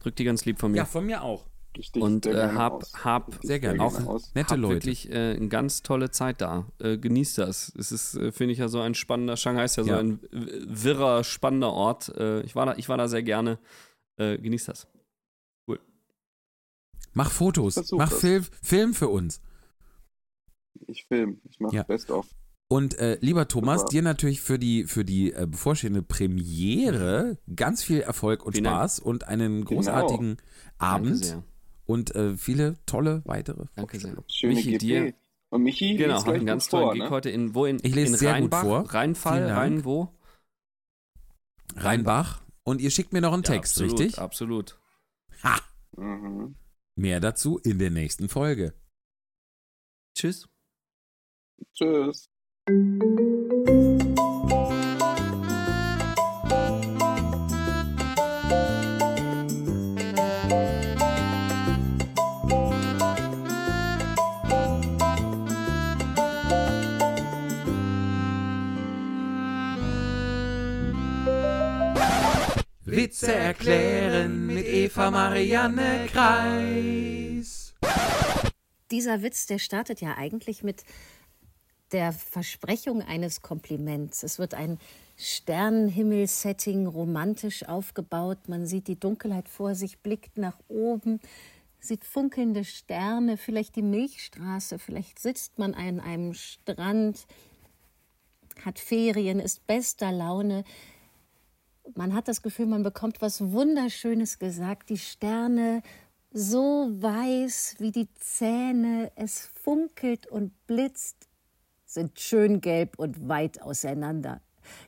Drück die ganz lieb von mir. Ja, von mir auch. Richtig, und sehr äh, gerne hab, aus. hab Sehr gerne. auch aus. Nette hab Leute. wirklich äh, eine ganz tolle Zeit da. Äh, genießt das. Es ist, äh, finde ich, ja so ein spannender, Shanghai ist ja, so Ja. ein w- wirrer, spannender Ort. Äh, ich, war da, ich war da sehr gerne. Äh, genießt das. Mach Fotos, Versuch mach. Film, Film für uns. Ich film, ich mache Ja. Best of. Und äh, lieber Thomas, Super. dir natürlich für die, für die äh, bevorstehende Premiere ganz viel Erfolg und Vielen Dank. Spaß und einen großartigen Danke Abend und äh, viele tolle weitere Danke sehr. Schöne Michi, GP. dir. Und Michi Genau, hat einen gut ganz tollen vor, Gig ne? heute in wo in, Ich lese in sehr gut Rheinbach, vor. Rheinfall, Dank. Rhein wo? Rheinbach. Und ihr schickt mir noch einen Text, ja, absolut, richtig? Absolut. Ha! Mhm. Mehr dazu in der nächsten Folge. Tschüss. Tschüss. Witz Witze erklären mit Eva Marianne Kreis. Dieser Witz, der startet ja eigentlich mit der Versprechung eines Kompliments. Es wird ein Sternenhimmel-Setting romantisch aufgebaut. Man sieht die Dunkelheit vor sich, blickt nach oben, sieht funkelnde Sterne, vielleicht die Milchstraße, vielleicht sitzt man an einem Strand, hat Ferien, ist bester Laune. Man hat das Gefühl, man bekommt was Wunderschönes gesagt. Die Sterne so weiß wie die Zähne, es funkelt und blitzt, sind schön gelb und weit auseinander.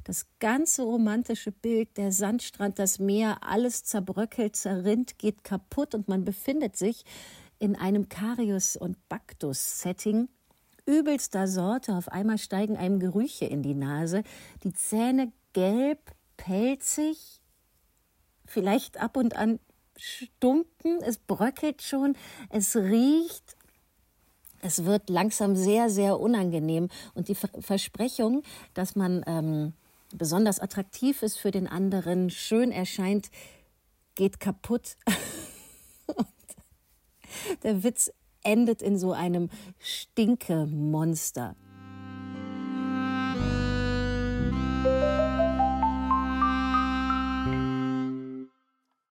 Das ganze romantische Bild, der Sandstrand, das Meer, alles zerbröckelt, zerrinnt, geht kaputt und man befindet sich in einem Karius- und Baktus-Setting übelster Sorte. Auf einmal steigen einem Gerüche in die Nase, die Zähne gelb, pelzig, vielleicht ab und an stumpen, es bröckelt schon, es riecht es wird langsam sehr, sehr unangenehm. Und die Versprechung, dass man ähm, besonders attraktiv ist für den anderen, schön erscheint, geht kaputt. [laughs] der Witz endet in so einem Stinkemonster.